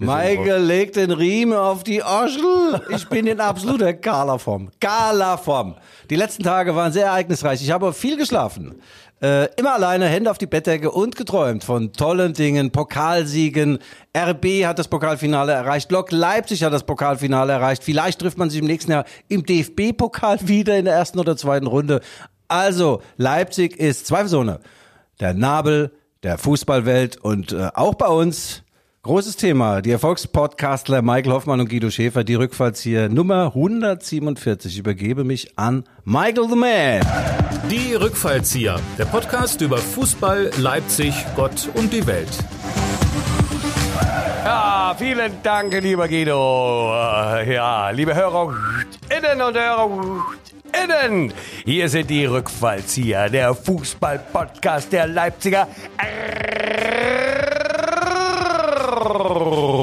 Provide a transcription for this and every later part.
Michael legt den Riemen auf die Oschel. Ich bin in absoluter Gala-Form. Gala-Form. Die letzten Tage waren sehr ereignisreich. Ich habe viel geschlafen. Äh, immer alleine, Hände auf die Bettdecke und geträumt von tollen Dingen, Pokalsiegen. RB hat das Pokalfinale erreicht. Lok Leipzig hat das Pokalfinale erreicht. Vielleicht trifft man sich im nächsten Jahr im DFB-Pokal wieder in der ersten oder zweiten Runde. Also, Leipzig ist zweifelsohne der Nabel der Fußballwelt und äh, auch bei uns Großes Thema. Die Erfolgspodcastler Michael Hoffmann und Guido Schäfer, die Rückfallzieher Nummer 147. Ich übergebe mich an Michael the Man. Die Rückfallzieher, der Podcast über Fußball, Leipzig, Gott und die Welt. Ja, vielen Dank, lieber Guido. Äh, Ja, liebe Hörer innen und Hörer innen. Hier sind die Rückfallzieher, der Fußball-Podcast der Leipziger Brrr.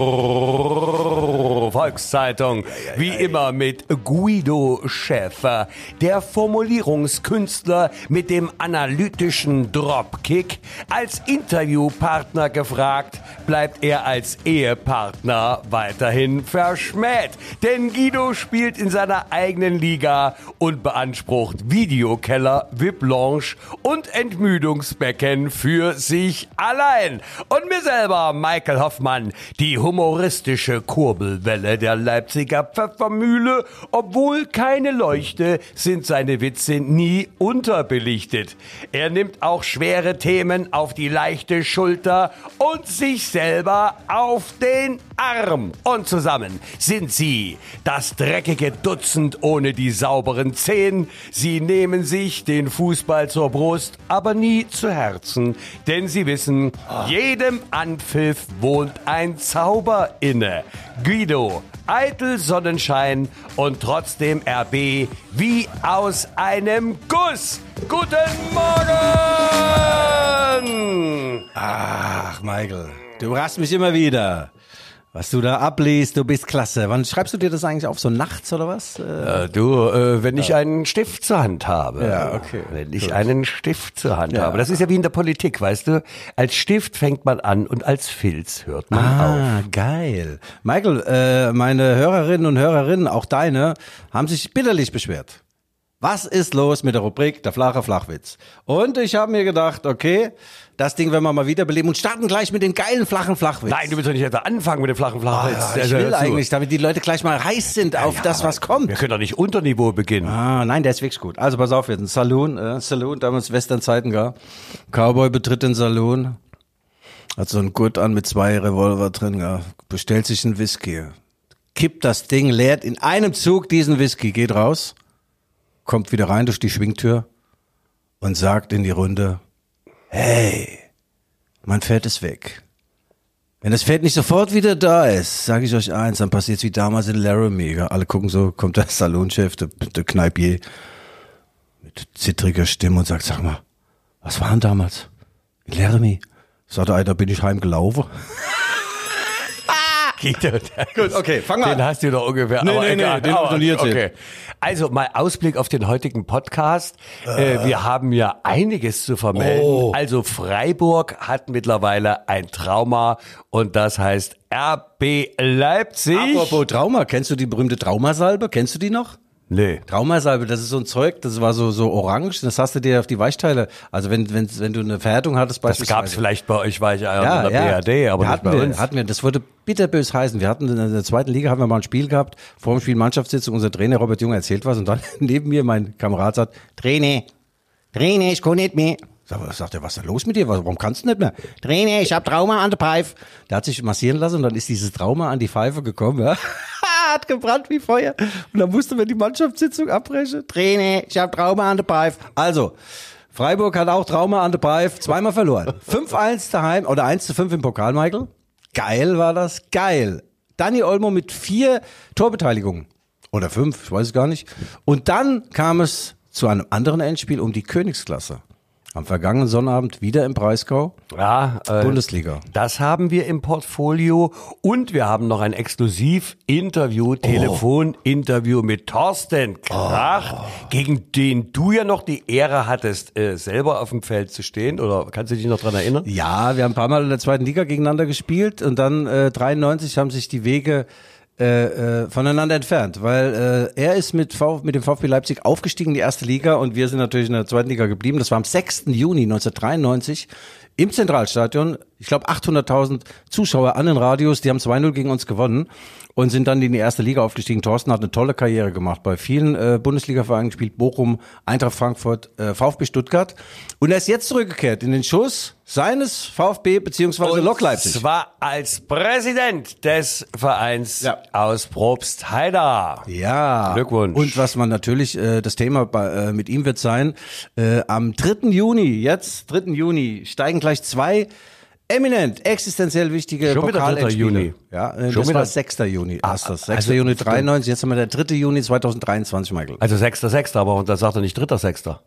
Volkszeitung. Wie immer mit Guido Schäfer, der Formulierungskünstler mit dem analytischen Dropkick. Als Interviewpartner gefragt, bleibt er als Ehepartner weiterhin verschmäht. Denn Guido spielt in seiner eigenen Liga und beansprucht Videokeller, VIP-Lounge und Entmüdungsbecken für sich allein. Und mir selber, Michael Hoffmann, die humoristische Kurbelwelle der Leipziger Pfeffermühle. Obwohl keine Leuchte, sind seine Witze nie unterbelichtet. Er nimmt auch schwere Themen auf die leichte Schulter und sich selber auf den Arm. Und zusammen sind sie das dreckige Dutzend ohne die sauberen Zehen. Sie nehmen sich den Fußball zur Brust, aber nie zu Herzen, denn sie wissen, jedem Anpfiff wohnt ein Zauber inne. Guido, eitel Sonnenschein und trotzdem RB wie aus einem Guss. Guten Morgen! Ach, Michael, du überraschst mich immer wieder. Was du da abliest, du bist klasse. Wann schreibst du dir das eigentlich auf? So nachts oder was? Äh, Äh, du, äh, wenn ich einen Stift zur Hand habe. Ja, okay. Wenn ich einen Stift zur Hand habe. Das ist ja wie in der Politik, weißt du? Als Stift fängt man an und als Filz hört man auf. Ah, geil. Michael, äh, meine Hörerinnen und Hörerinnen, auch deine, haben sich bitterlich beschwert. Was ist los mit der Rubrik Der flache Flachwitz? Und ich habe mir gedacht, okay, das Ding werden wir mal wiederbeleben und starten gleich mit den geilen flachen Flachwitz. Nein, du willst doch nicht jetzt anfangen mit dem flachen Flachwitz. Ah, ich will eigentlich, damit die Leute gleich mal heiß sind auf das, was kommt. Wir können doch nicht unter Niveau beginnen. Ah, nein, der ist wirklich gut. Also pass auf, jetzt ein Saloon, äh, Saloon, damals Westernzeiten gar. Cowboy betritt den Saloon, hat so einen Gurt an mit zwei Revolver drin, ja. bestellt sich einen Whisky, kippt das Ding, leert in einem Zug diesen Whisky, geht raus, kommt wieder rein durch die Schwingtür und sagt in die Runde, hey, mein Pferd ist weg. Wenn das Pferd nicht sofort wieder da ist, sage ich euch eins, dann passiert's wie damals in Laramie. Alle gucken so, kommt der Salonchef, der, der Kneipier, mit zittriger Stimme und sagt, sag mal, was war denn damals? In Laramie? Sagt er, da bin ich heimgelaufen. Gut, okay, fang mal Den an. hast du doch ungefähr. Nee, aber nee, nee, egal. den ich noch nie erzählt. okay. Also mal Ausblick auf den heutigen Podcast. Äh, wir haben ja einiges zu vermelden. Oh. Also Freiburg hat mittlerweile ein Trauma und das heißt RB Leipzig. Apropos Trauma, kennst du die berühmte Traumasalbe? Kennst du die noch? Nee. Traumasalbe, das ist so ein Zeug, das war so, so orange, das hast du dir auf die Weichteile, also wenn, wenn, wenn du eine Verhärtung hattest Das beispielsweise. gab's vielleicht bei euch Weicheier oder BRD, aber nicht hatten bei wir, uns. Hatten wir, das wurde bitterbös heißen. Wir hatten in der zweiten Liga haben wir mal ein Spiel gehabt, vor dem Spiel Mannschaftssitzung, unser Trainer Robert Junge erzählt was und dann neben mir mein Kamerad sagt, Trainer, Trainer, ich kann nicht mehr. Sag, sagt er, was ist denn los mit dir? Warum kannst du nicht mehr? Trainer, ich hab Trauma an der Pfeife. Der hat sich massieren lassen und dann ist dieses Trauma an die Pfeife gekommen, ja. hat gebrannt wie Feuer. Und dann musste man die Mannschaftssitzung abbrechen. Trainer, ich hab Trauma an der Pfeife. Also, Freiburg hat auch Trauma an der Pfeife, zweimal verloren. 5-1 daheim oder 1 zu 5 im Pokal, Michael. Geil war das, geil. Dani Olmo mit vier Torbeteiligungen. Oder fünf, ich weiß es gar nicht. Und dann kam es zu einem anderen Endspiel um die Königsklasse. Am vergangenen Sonnabend wieder im Breisgau. Ja, äh, Bundesliga. Das haben wir im Portfolio und wir haben noch ein Exklusiv-Interview, Telefoninterview mit Thorsten Krach, gegen den du ja noch die Ehre hattest, äh, selber auf dem Feld zu stehen. Oder kannst du dich noch dran erinnern? Ja, wir haben ein paar Mal in der zweiten Liga gegeneinander gespielt und dann äh, 93 haben sich die Wege äh, äh, voneinander entfernt, weil äh, er ist mit, v mit dem VfB Leipzig aufgestiegen in die erste Liga und wir sind natürlich in der zweiten Liga geblieben. Das war am 6. Juni 1993 im Zentralstadion. Ich glaube 800.000 Zuschauer an den Radios, die haben 2-0 gegen uns gewonnen und sind dann in die erste Liga aufgestiegen. Thorsten hat eine tolle Karriere gemacht, bei vielen äh, Bundesliga-Vereinen gespielt, Bochum, Eintracht Frankfurt, äh, VfB Stuttgart. Und er ist jetzt zurückgekehrt in den Schuss seines VfB beziehungsweise Lok Leipzig. Zwar als Präsident des Vereins Ja. aus Probstheida. Ja. Glückwunsch. Und was man natürlich, äh, das Thema bei, äh, mit ihm wird sein, äh, am 3. Juni, jetzt 3. Juni, steigen gleich zwei eminent, existenziell wichtige Schon wieder 3. Pokalendspiele. Juni. Ja, äh, Schon das wieder- war 6. Juni. Ah, erst das. 6. also- Juni 93, jetzt haben wir der 3. Juni 2023, Michael. Also sechster, sechster, aber da sagt er nicht dritter, sechster.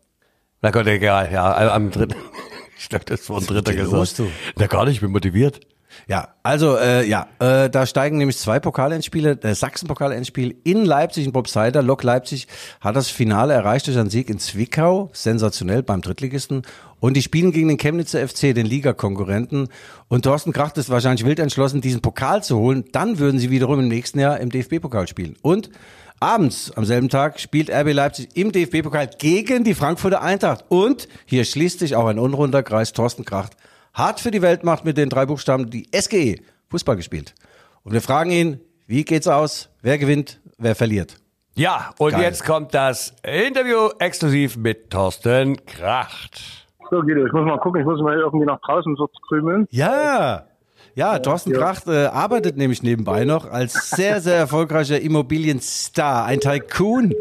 Na Gott, egal, ja, äh, am dritten. Ich dachte, das war ein dritter mit dir gesagt. los, du? Na gar nicht, ich bin motiviert. Ja, also äh, ja, äh, da steigen nämlich zwei Pokalendspiele. Der Sachsen-Pokal-Endspiel in Leipzig, in Bobseider. Lok Leipzig hat das Finale erreicht durch einen Sieg in Zwickau, sensationell beim Drittligisten. Und die spielen gegen den Chemnitzer FC, den Ligakonkurrenten. Und Thorsten Kracht ist wahrscheinlich wild entschlossen, diesen Pokal zu holen. Dann würden sie wiederum im nächsten Jahr im DFB-Pokal spielen. Und abends am selben Tag spielt RB Leipzig im DFB-Pokal gegen die Frankfurter Eintracht. Und hier schließt sich auch ein unrunder Kreis Thorsten Kracht hart für die Weltmacht mit den drei Buchstaben die SGE Fußball gespielt. Und wir fragen ihn, wie geht's aus? Wer gewinnt? Wer verliert? Ja, und Geil. jetzt kommt das Interview exklusiv mit Thorsten Kracht. So, Guido, ich muss mal gucken, ich muss mal irgendwie nach draußen so krümeln. Ja. Ja, Thorsten Kracht äh, arbeitet nämlich nebenbei noch als sehr, sehr erfolgreicher Immobilienstar, ein Tycoon.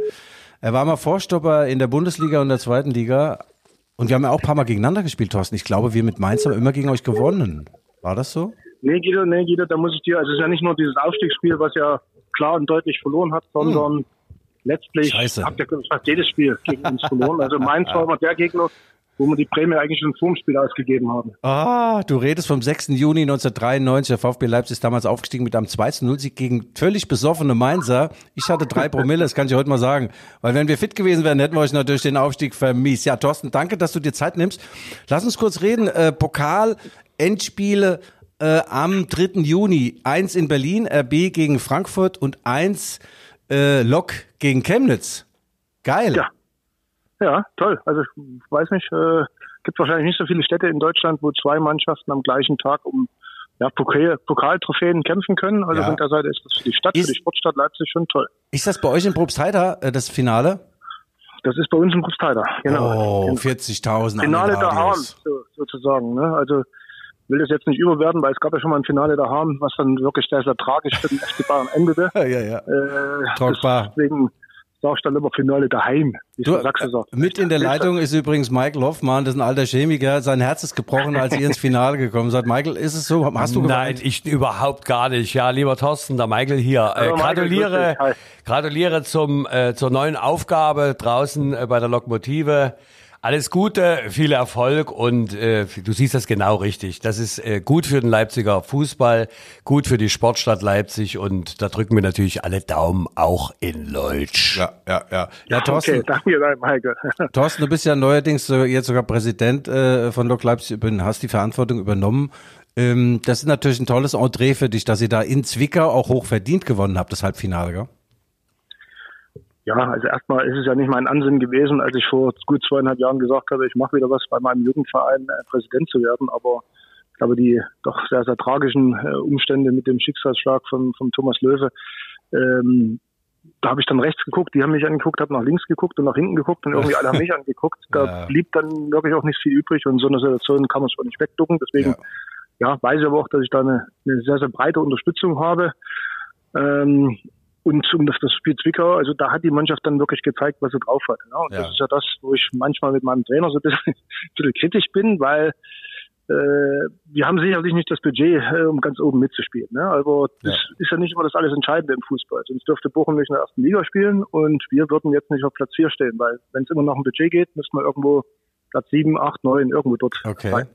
Er war mal Vorstopper in der Bundesliga und der zweiten Liga. Und wir haben ja auch ein paar Mal gegeneinander gespielt, Thorsten. Ich glaube, wir mit Mainz haben immer gegen euch gewonnen. War das so? Nee, Guido, nee, Guido, da muss ich dir, also es ist ja nicht nur dieses Aufstiegsspiel, was ja klar und deutlich verloren hat, sondern letztlich Scheiße. habt ihr fast jedes Spiel gegen uns verloren. Also Mainz war immer der Gegner, wo wir die Prämie eigentlich schon vorm Spiel ausgegeben haben. Ah, du redest vom 6. Juni 1993. Der VfB Leipzig ist damals aufgestiegen mit einem 2-0-Sieg gegen völlig besoffene Mainzer. Ich hatte drei Promille, das kann ich heute mal sagen. Weil wenn wir fit gewesen wären, hätten wir euch natürlich den Aufstieg vermiest. Ja, Thorsten, danke, dass du dir Zeit nimmst. Lass uns kurz reden. Äh, Pokal, Endspiele äh, am 3. Juni. Eins in Berlin, RB gegen Frankfurt und eins äh, Lok gegen Chemnitz. Geil. Ja. Ja, toll. Also ich weiß nicht, äh, gibt wahrscheinlich nicht so viele Städte in Deutschland, wo zwei Mannschaften am gleichen Tag um ja, Pokal, Pokaltrophäen kämpfen können. Also Ja. von der Seite ist das für die Stadt, Ist- für die Sportstadt Leipzig schon toll. Ist das bei euch in Probstheida äh, das Finale? Das ist bei uns im Brustheider, genau. Oh, 40.000 an Finale den der Hahn, Radios. so, sozusagen. Ne? Also will das jetzt nicht überwerten, weil es gab ja schon mal ein Finale der Hahn, was dann wirklich sehr, sehr tragisch für den FC Bayern endete. Ja, ja, ja. Äh, Trockbar. Deswegen sag ich dann immer Finale daheim, Du, äh, mit in der Leitung ist übrigens Michael Hoffmann, das ist ein alter Chemiker. Sein Herz ist gebrochen, als ihr ins Finale gekommen seid. Michael, ist es so? Hast du Nein, geweint? ich überhaupt gar nicht. Ja, lieber Thorsten, der Michael hier. Äh, gratuliere, gratuliere zum äh, zur neuen Aufgabe draußen äh, bei der Lokomotive. Alles Gute, viel Erfolg und äh, du siehst das genau richtig. Das ist äh, gut für den Leipziger Fußball, gut für die Sportstadt Leipzig und da drücken wir natürlich alle Daumen auch in Leutsch. Ja, ja, ja. Ja, Thorsten, Okay, danke, Michael. Thorsten, du bist ja neuerdings jetzt sogar Präsident äh, von Lok Leipzig, hast die Verantwortung übernommen. Ähm, das ist natürlich ein tolles Entree für dich, dass ihr da in Zwickau auch hoch verdient gewonnen habt, das Halbfinale, gell? Ja, also erstmal ist es ja nicht mein Ansinnen gewesen, als ich vor gut zweieinhalb Jahren gesagt habe, ich mache wieder was bei meinem Jugendverein, äh, Präsident zu werden. Aber ich glaube, die doch sehr, sehr tragischen äh, Umstände mit dem Schicksalsschlag von, von Thomas Löwe, ähm, da habe ich dann rechts geguckt, die haben mich angeguckt, habe nach links geguckt und nach hinten geguckt und irgendwie alle haben mich angeguckt. Da Ja. blieb dann wirklich auch nicht viel übrig und so einer Situation kann man auch nicht wegducken. Deswegen ja. weiß ich aber auch, dass ich da eine, eine sehr, sehr breite Unterstützung habe. Ähm, und um das, das Spiel Zwickau, also da hat die Mannschaft dann wirklich gezeigt, was sie drauf hat. Ja. Und Ja. das ist ja das, wo ich manchmal mit meinem Trainer so ein bisschen, ein bisschen kritisch bin, weil äh, wir haben sicherlich nicht das Budget, äh, um ganz oben mitzuspielen. Ne? Aber das ist ja nicht immer das alles Entscheidende im Fußball. Sonst dürfte Bochum nicht in der ersten Liga spielen und wir würden jetzt nicht auf Platz 4 stehen, weil wenn es immer noch um Budget geht, müssen wir irgendwo Platz 7, 8, 9, irgendwo dort. Okay. rein.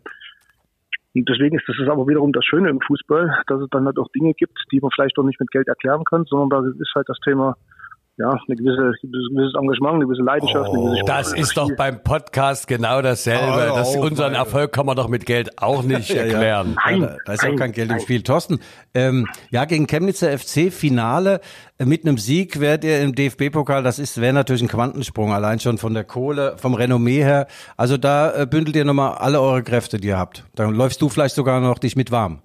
Und deswegen ist das ist aber wiederum das Schöne im Fußball, dass es dann halt auch Dinge gibt, die man vielleicht auch nicht mit Geld erklären kann, sondern da ist halt das Thema, ja, eine gewisse, ein gewisses Engagement, eine gewisse Leidenschaft, eine gewisse Das ist doch beim Podcast genau dasselbe. Oh, das, oh, unseren meine. Erfolg kann man doch mit Geld auch nicht Ja, ja. erklären. Nein, Ja, da, da ist ja auch nein, kein Geld im nein. Spiel. Thorsten, ähm, ja, gegen Chemnitzer FC Finale äh, mit einem Sieg wärt ihr im DFB-Pokal, das ist wäre natürlich ein Quantensprung, allein schon von der Kohle, vom Renommee her. Also da äh, bündelt ihr nochmal alle eure Kräfte, die ihr habt. Dann läufst du vielleicht sogar noch dich mit warm.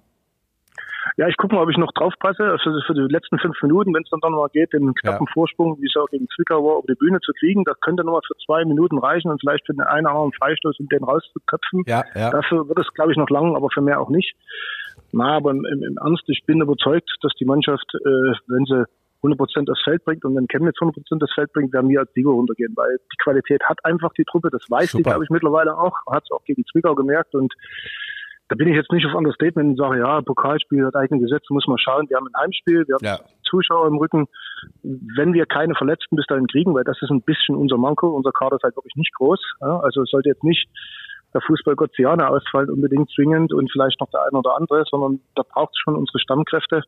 Ja, ich gucke mal, ob ich noch drauf passe. Also für die letzten fünf Minuten, wenn es dann, dann mal geht, den knappen Ja. Vorsprung, wie es auch gegen Zwickau war, auf die Bühne zu kriegen. Das könnte nochmal für zwei Minuten reichen und vielleicht für den einen oder anderen Freistoß, um den rauszuköpfen. Ja, ja. Dafür wird es, glaube ich, noch lang, aber für mehr auch nicht. Na, aber im, im Ernst, ich bin überzeugt, dass die Mannschaft, äh, wenn sie 100% aufs Feld bringt und wenn Chemnitz 100% aufs Feld bringt, werden wir als Sieger runtergehen, weil die Qualität hat einfach die Truppe, das weiß die, Super. glaube ich, mittlerweile auch, hat es auch gegen Zwickau gemerkt und da bin ich jetzt nicht auf Understatement und sage, ja, Pokalspiel hat eigene Gesetze, muss man schauen. Wir haben ein Heimspiel, wir haben Ja. Zuschauer im Rücken. Wenn wir keine Verletzten bis dahin kriegen, weil das ist ein bisschen unser Manko, unser Kader ist halt wirklich nicht groß. Ja, also es sollte jetzt nicht der Fußballgott Siana ausfallen unbedingt zwingend und vielleicht noch der eine oder andere, sondern da braucht es schon unsere Stammkräfte.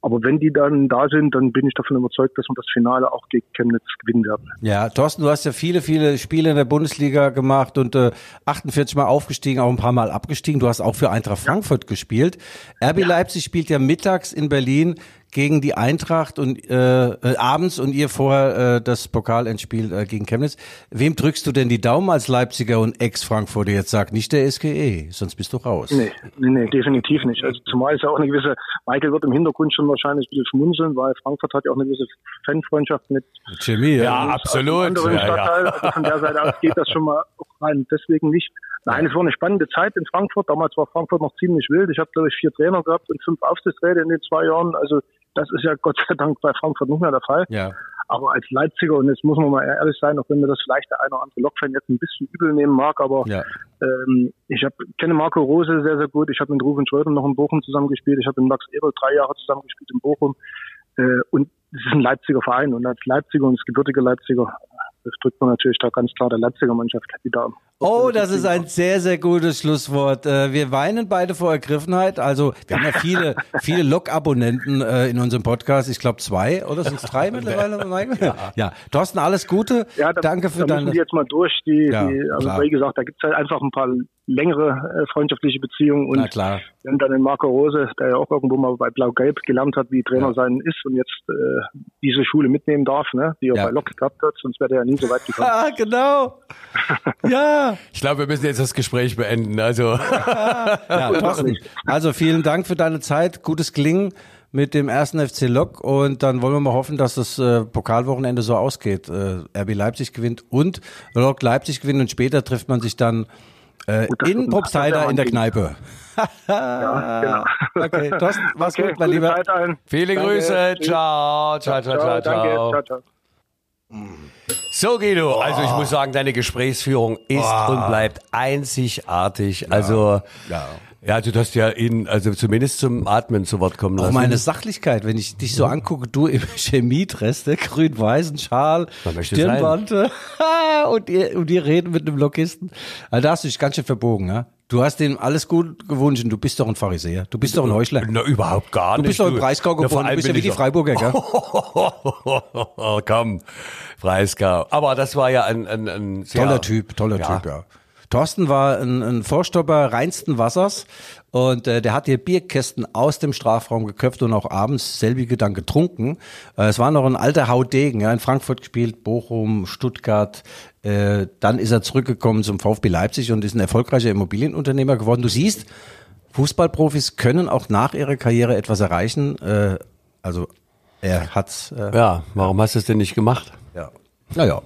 Aber wenn die dann da sind, dann bin ich davon überzeugt, dass wir das Finale auch gegen Chemnitz gewinnen werden. Ja, Thorsten, du hast ja viele, viele Spiele in der Bundesliga gemacht und äh, 48 Mal aufgestiegen, auch ein paar Mal abgestiegen. Du hast auch für Eintracht Frankfurt gespielt. RB Leipzig spielt ja mittags in Berlin gegen die Eintracht und äh, äh, abends und ihr vorher äh, das Pokalendspiel äh, gegen Chemnitz. Wem drückst du denn die Daumen als Leipziger und Ex-Frankfurter jetzt sagt? Nicht der SGE, sonst bist du raus. Nee, nee, nee, definitiv nicht. Also zumal ist ja auch eine gewisse, Michael wird im Hintergrund schon wahrscheinlich ein bisschen schmunzeln, weil Frankfurt hat ja auch eine gewisse Fanfreundschaft mit Chemie, ja. Ja, absolut. anderen Ja, ja. Also von der Seite aus geht das schon mal auch rein. Deswegen nicht. Nein, es war eine spannende Zeit in Frankfurt. Damals war Frankfurt noch ziemlich wild. Ich habe, glaube ich, vier Trainer gehabt und fünf Aufsichtsräte in den zwei Jahren. Also das ist ja Gott sei Dank bei Frankfurt nicht mehr der Fall. Ja. Aber als Leipziger, und jetzt muss man mal ehrlich sein, auch wenn mir das vielleicht der eine oder andere Lokfan jetzt ein bisschen übel nehmen mag, aber Ja. ähm, ich hab, kenne Marco Rose sehr, sehr gut. Ich habe mit Rufen Schröder noch in Bochum zusammengespielt. Ich habe mit Max Eberl drei Jahre zusammengespielt in Bochum. Äh, und es ist ein Leipziger Verein. Und als Leipziger und als gebürtiger Leipziger, das drückt man natürlich da ganz klar der Leipziger Mannschaft die Daumen. Oh, das ist ein sehr, sehr gutes Schlusswort. Äh, Wir weinen beide vor Ergriffenheit. Also wir haben ja viele, viele Log-Abonnenten äh, in unserem Podcast. Ich glaube zwei oder sind es drei mittlerweile? Ja. ja. Thorsten, alles Gute. Ja, da, Danke für da müssen deine. wir jetzt mal durch. Die, Ja, die, also klar. wie gesagt, da gibt es halt einfach ein paar längere äh, freundschaftliche Beziehungen. Und Na klar. wenn dann den Marco Rose, der ja auch irgendwo mal bei Blau-Gelb gelernt hat, wie Trainer Ja. sein ist und jetzt äh, diese Schule mitnehmen darf, ne, die er Ja. bei Lok gehabt hat, sonst wäre er ja nie so weit gekommen. Ah, genau. Ja. Ich glaube, wir müssen jetzt das Gespräch beenden. Also, ja Thorsten, also vielen Dank für deine Zeit. Gutes Gelingen mit dem ersten FC Lok und dann wollen wir mal hoffen, dass das äh, Pokalwochenende so ausgeht. Äh, RB Leipzig gewinnt und Lok Leipzig gewinnt und später trifft man sich dann äh, in Probstheida in der. Kneipe. Ja, genau. Okay, Thorsten, mach's Okay, gut, mein Lieber. Viele Danke, Grüße. Ciao. Ciao, ciao, ciao, Danke, ciao. ciao, ciao. So, Guido, also ich muss sagen, deine Gesprächsführung ist und bleibt einzigartig. Also, Ja. Ja, du hast ja ihn, also zumindest zum Atmen zu Wort kommen Auch lassen. meine Sachlichkeit, wenn ich dich so angucke, du im Chemiedress, der grün-weißen Schal, Stirnbande und ihr, und ihr reden mit einem Lokisten. Also da hast du dich ganz schön verbogen, ja? Du hast dem alles gut gewünscht und du bist doch ein Pharisäer. Du bist doch ein Heuchler. Na, überhaupt gar Du nicht. bist doch im Breisgau Na, vor geboren, du bist ja wie die Freiburger, gell? Oh, komm, Breisgau. Aber das war ja ein, ein, ein sehr Toller Typ, toller Ja. Typ, ja. Thorsten war ein, ein Vorstopper reinsten Wassers und äh, der hat hier Bierkästen aus dem Strafraum geköpft und auch abends selbige dann getrunken. Äh, es war noch ein alter Haudegen, ja, in Frankfurt gespielt, Bochum, Stuttgart. Äh, dann ist er zurückgekommen zum VfB Leipzig und ist ein erfolgreicher Immobilienunternehmer geworden. Du siehst, Fußballprofis können auch nach ihrer Karriere etwas erreichen. Äh, also er hat's. Äh, Ja, warum hast du es denn nicht gemacht? ja. Naja.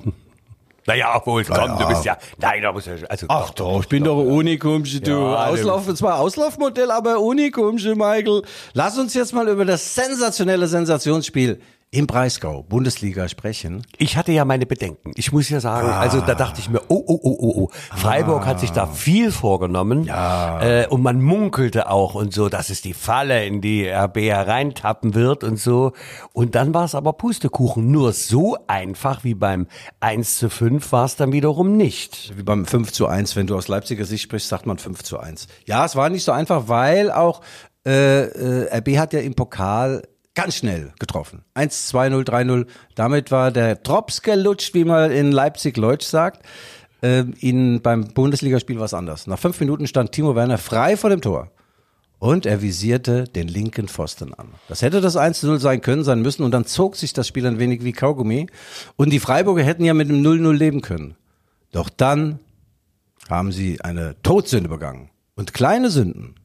Naja, obwohl, komm, ja. du bist ja, nein, da muss ja, also, Ach doch, ich bin doch ein Unikumsche, du. Ja, Auslauf, zwar Auslaufmodell, aber Unikumsche, Michael. Lass uns jetzt mal über das sensationelle Sensationsspiel im Breisgau Bundesliga sprechen. Ich hatte ja meine Bedenken. Ich muss ja sagen, also da dachte ich mir, oh, oh, oh, oh, oh. Freiburg hat sich da viel vorgenommen. Ja. Äh, und man munkelte auch und so, dass es die Falle in die RB hereintappen wird und so. Und dann war es aber Pustekuchen. Nur so einfach wie beim 1 zu 5 war es dann wiederum nicht. Wie beim 5 zu 1, wenn du aus Leipziger Sicht sprichst, sagt man 5 zu 1. Ja, es war nicht so einfach, weil auch äh, äh, RB hat ja im Pokal ganz schnell getroffen. 1, 2-0, 3-0. Damit war der Drops gelutscht, wie man in Leipzig-Leutsch sagt. Ähm, in, beim Bundesligaspiel war es anders. Nach fünf Minuten stand Timo Werner frei vor dem Tor. Und er visierte den linken Pfosten an. Das hätte das 1-0 sein können, sein müssen. Und dann zog sich das Spiel ein wenig wie Kaugummi. Und die Freiburger hätten ja mit dem 0-0 leben können. Doch dann haben sie eine Todsünde begangen. Und kleine Sünden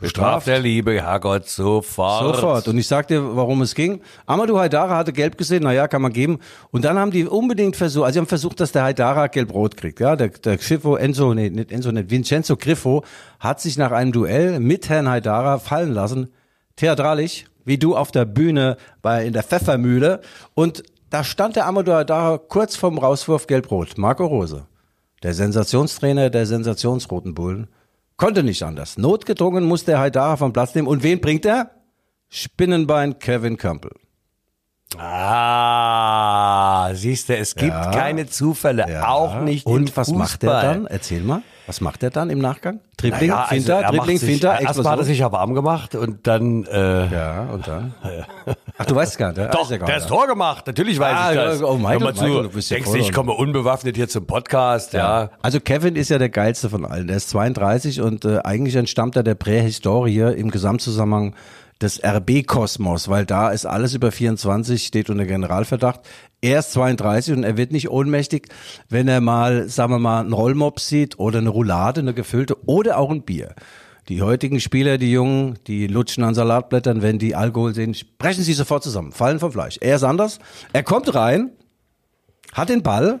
Bestraft der liebe Herrgott sofort. Sofort. Und ich sag dir, warum es ging. Amadou Haidara hatte gelb gesehen, naja, kann man geben. Und dann haben die unbedingt versucht, also sie haben versucht, dass der Haidara gelb-rot kriegt. Ja, der, der Griffo, Enzo, nee, nicht Enzo, nicht, Vincenzo Griffo hat sich nach einem Duell mit Herrn Haidara fallen lassen. Theatralisch, wie du auf der Bühne bei, in der Pfeffermühle. Und da stand der Amadou Haidara kurz vorm Rauswurf gelb-rot. Marco Rose. Der Sensationstrainer der Sensationsroten Bullen. Konnte nicht anders. Notgedrungen musste er Haidara vom Platz nehmen. Und wen bringt er? Spinnenbein Kevin Campbell. Ah, siehst du, es gibt Ja. keine Zufälle, Ja. auch nicht Und was macht er Fußball. dann? Erzähl mal. Was macht er dann im Nachgang? Dribbling, Naja, also Finter, er Dribbling, sich- Finter, Erst hat er Explosion. sich ja warm gemacht und dann, äh, Ja, und dann? Ach, du weißt gar nicht. ja? Doch, ja der nicht. ist Tor gemacht. Natürlich weiß Ah, ich das. ja, oh, Michael, Hör mal zu, du bist ja denkst ich komme unbewaffnet hier zum Podcast, ja. Also Kevin ist ja der geilste von allen. Der ist 32 und äh, eigentlich entstammt er der Prähistorie im Gesamtzusammenhang des RB-Kosmos, weil da ist alles über 24, steht unter Generalverdacht. Er ist 32 und er wird nicht ohnmächtig, wenn er mal, sagen wir mal, einen Rollmops sieht oder eine Roulade, eine gefüllte oder auch ein Bier. Die heutigen Spieler, die Jungen, die lutschen an Salatblättern, wenn die Alkohol sehen, brechen sie sofort zusammen, fallen vom Fleisch. Er ist anders. Er kommt rein, hat den Ball,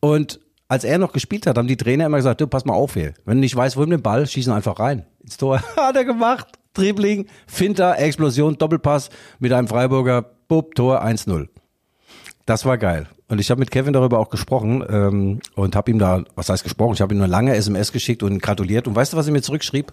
und als er noch gespielt hat, haben die Trainer immer gesagt, du, pass mal auf hier. Wenn du nicht weißt, wohin dem Ball, schießen einfach rein. Ins Tor. hat er gemacht. Dribbling, Finter, Explosion, Doppelpass mit einem Freiburger, Bub, Tor 1-0. Das war geil. Und ich habe mit Kevin darüber auch gesprochen ähm, und habe ihm da, was heißt gesprochen, ich habe ihm eine lange SMS geschickt und gratuliert. Und weißt du, was er mir zurückschrieb?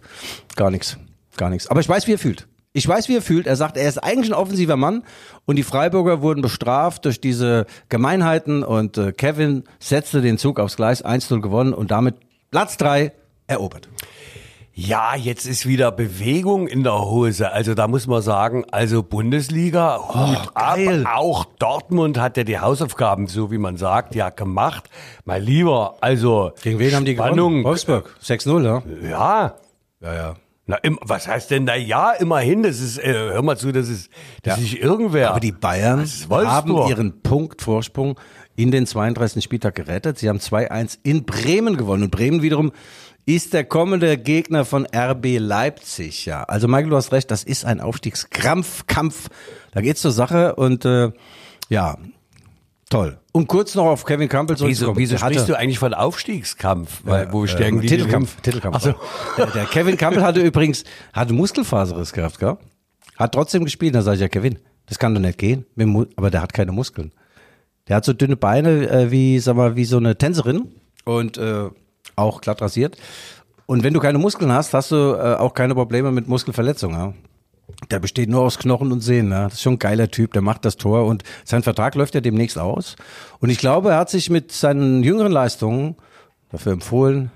Gar nichts. Gar nichts. Aber ich weiß, wie er fühlt. Ich weiß, wie er fühlt. Er sagt, er ist eigentlich ein offensiver Mann und die Freiburger wurden bestraft durch diese Gemeinheiten und äh, Kevin setzte den Zug aufs Gleis, 1-0 gewonnen und damit Platz drei erobert. Ja, jetzt ist wieder Bewegung in der Hose. Also da muss man sagen, also Bundesliga, Hut ab. geil. Auch Dortmund hat ja die Hausaufgaben, so wie man sagt, ja gemacht. Mein Lieber, also Gegen wen haben die Spannung. gewonnen? Wolfsburg. 6-0, ja? Ja. Ja, ja. Na, im, was heißt denn da ja? Immerhin, das ist, äh, hör mal zu, das ist, das ist nicht irgendwer. Aber die Bayern ist haben ihren Punktvorsprung in den 32. Spieltag gerettet. Sie haben 2-1 in Bremen gewonnen. Und Bremen wiederum ist der kommende Gegner von RB Leipzig. Ja, also Michael, du hast recht, das ist ein Aufstiegskrampf, Kampf. Da geht's zur Sache und äh, ja, toll. Um kurz noch auf Kevin Campbell Wieso, zurückzukommen. wieso hatte- sprichst du eigentlich von Aufstiegskampf? Weil, wo stärken äh, Titelkampf? Titelkampf. Ach so. Der, der Kevin Campbell hatte übrigens, hatte Muskelfaserriss gehabt, gell? Hat trotzdem gespielt. Da sage ich ja, Kevin, das kann doch nicht gehen. Aber der hat keine Muskeln. Der hat so dünne Beine äh, wie, sag mal, wie so eine Tänzerin und äh, auch glatt rasiert. Und wenn du keine Muskeln hast, hast du äh, auch keine Probleme mit Muskelverletzungen. Ja? Der besteht nur aus Knochen und Sehnen. Ja? Das ist schon ein geiler Typ, der macht das Tor und sein Vertrag läuft ja demnächst aus. Und ich glaube, er hat sich mit seinen jüngeren Leistungen dafür empfohlen,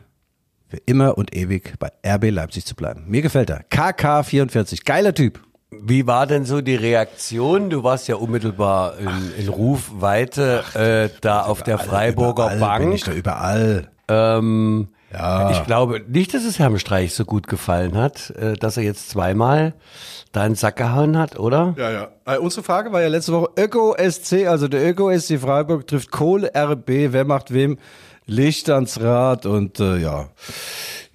für immer und ewig bei RB Leipzig zu bleiben. Mir gefällt er. KK44, geiler Typ. Wie war denn so die Reaktion? Du warst ja unmittelbar in, in Rufweite äh, da auf der Freiburger überall Bin ich Bank. da überall. Ähm, Ja. Ich glaube nicht, dass es Herrn Streich so gut gefallen hat, äh, dass er jetzt zweimal da in den Sack gehauen hat, oder? Ja, ja. Äh, unsere Frage war ja letzte Woche Öko SC, also der Öko SC Freiburg trifft Kohle RB, wer macht wem Licht ans Rad und äh, ja.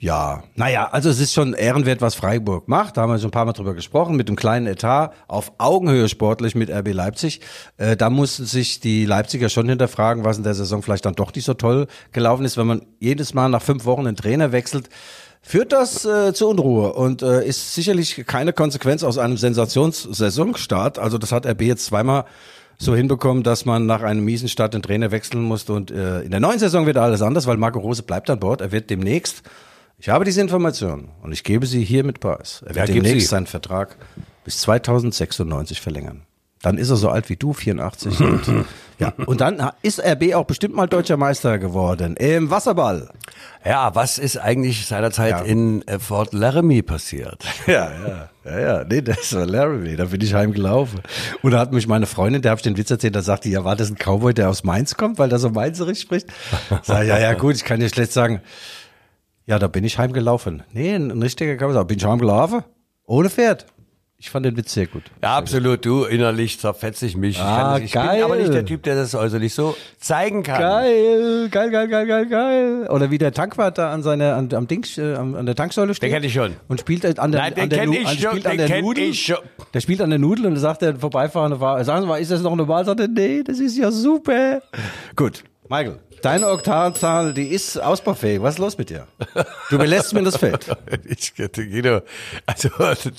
Ja, naja, also es ist schon ehrenwert, was Freiburg macht. Da haben wir schon ein paar Mal drüber gesprochen, mit dem kleinen Etat auf Augenhöhe sportlich mit RB Leipzig. Äh, da mussten sich die Leipziger schon hinterfragen, was in der Saison vielleicht dann doch nicht so toll gelaufen ist, wenn man jedes Mal nach fünf Wochen einen Trainer wechselt. führt das äh, zu Unruhe und äh, ist sicherlich keine Konsequenz aus einem Sensationssaisonstart. Also das hat RB jetzt zweimal so hinbekommen, dass man nach einem miesen Start den Trainer wechseln musste und äh, in der neuen Saison wird alles anders, weil Marco Rose bleibt an Bord. Er wird demnächst, ich habe diese Information und ich gebe sie hier mit Preis. Er wird Ja, demnächst seinen Vertrag bis 2096 verlängern. Dann ist er so alt wie du, 84. und, ja, und dann ist RB auch bestimmt mal deutscher Meister geworden im Wasserball. Ja, was ist eigentlich seinerzeit Ja. in äh, Fort Laramie passiert? Ja, ja, ja, ja. Nee, das war Laramie. Da bin ich heimgelaufen. Und da hat mich meine Freundin, der habe ich den Witz erzählt, da sagte, ja, war das ein Cowboy, der aus Mainz kommt, weil der so Mainzerisch spricht? Sag, ich, ja, ja, gut, ich kann dir schlecht sagen. Ja, da bin ich heimgelaufen. Nee, ein richtiger. Da bin ich heimgelaufen. Ohne Pferd. Ich fand den Witz sehr gut. Ja, absolut. Du, innerlich zerfetze ich mich. Ah, ich, kann, ich geil. bin aber nicht der Typ, der das äußerlich so zeigen kann. Geil, geil, geil, geil, geil, geil. Oder wie der Tankwart da an seiner, an, am Ding, äh, an an der Tanksäule steht. Den kenn ich schon. Und spielt an der, Nein, den an der, ich an- schon, spielt an den der kenn Nudel. ich schon. Der spielt an der Nudel und sagt der vorbeifahrende Fahrer, sagen Sie mal, ist das noch eine Wahl? Sagt er, nee, das ist ja super. Gut, Michael, deine Oktanzahl, die ist ausbaufähig. Was ist los mit dir? Du belässt mir das Feld. Ich, Guido, also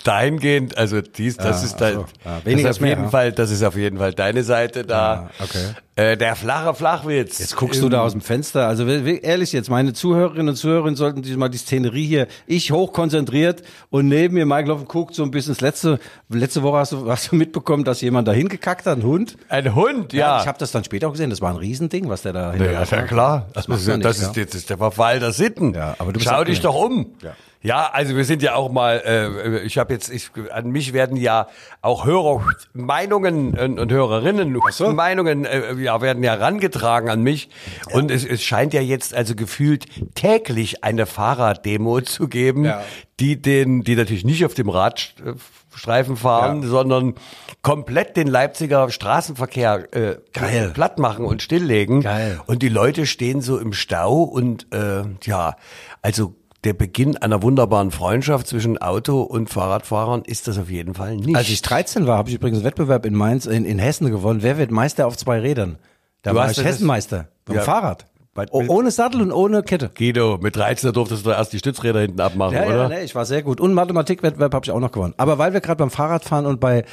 dahingehend, also dies, das Ja, ist dein, ach so. Ja, das ist ist auf jeden ja. Fall, das ist auf jeden Fall deine Seite da. Ja, okay. Äh, der flache Flachwitz. Jetzt guckst du da aus dem Fenster. Also ehrlich jetzt, meine Zuhörerinnen und Zuhörer sollten sich mal die Szenerie hier, ich hochkonzentriert und neben mir Michael Hoffen guckt so ein bisschen. Das letzte, letzte Woche hast du, hast du mitbekommen, dass jemand da hingekackt hat, ein Hund. Ein Hund, ja. Ich habe das dann später auch gesehen. Das war ein Riesending, was der da Ja, hinterlassen ja hat. klar. Das Das, man das, nicht, ist, ja. das ist der Verfall der Sitten. Ja, aber du Schau dich doch um. Ja. Ja. also wir sind ja auch mal, äh, ich habe jetzt, ich, an mich werden ja auch Hörer Meinungen und, und Hörerinnen so. Meinungen äh, ja, werden ja rangetragen an mich. Und es, es scheint ja jetzt also gefühlt täglich eine Fahrraddemo zu geben, Ja. die den, die natürlich nicht auf dem Radstreifen fahren, Ja. sondern komplett den Leipziger Straßenverkehr äh, Geil. platt machen und stilllegen. Geil. Und die Leute stehen so im Stau und äh, ja, also der Beginn einer wunderbaren Freundschaft zwischen Auto und Fahrradfahrern ist das auf jeden Fall nicht. Als ich 13 war, habe ich übrigens einen Wettbewerb in Mainz, in, in Hessen gewonnen. Wer wird Meister auf zwei Rädern? Da Du war ich Hessenmeister. Dem Ja. Fahrrad. Oh, ohne Sattel und ohne Kette. Guido, mit 13 durftest du erst die Stützräder hinten abmachen, Ja, oder? ja, nee, ich war sehr gut. Und Mathematikwettbewerb habe ich auch noch gewonnen. Aber weil wir gerade beim Fahrradfahren und bei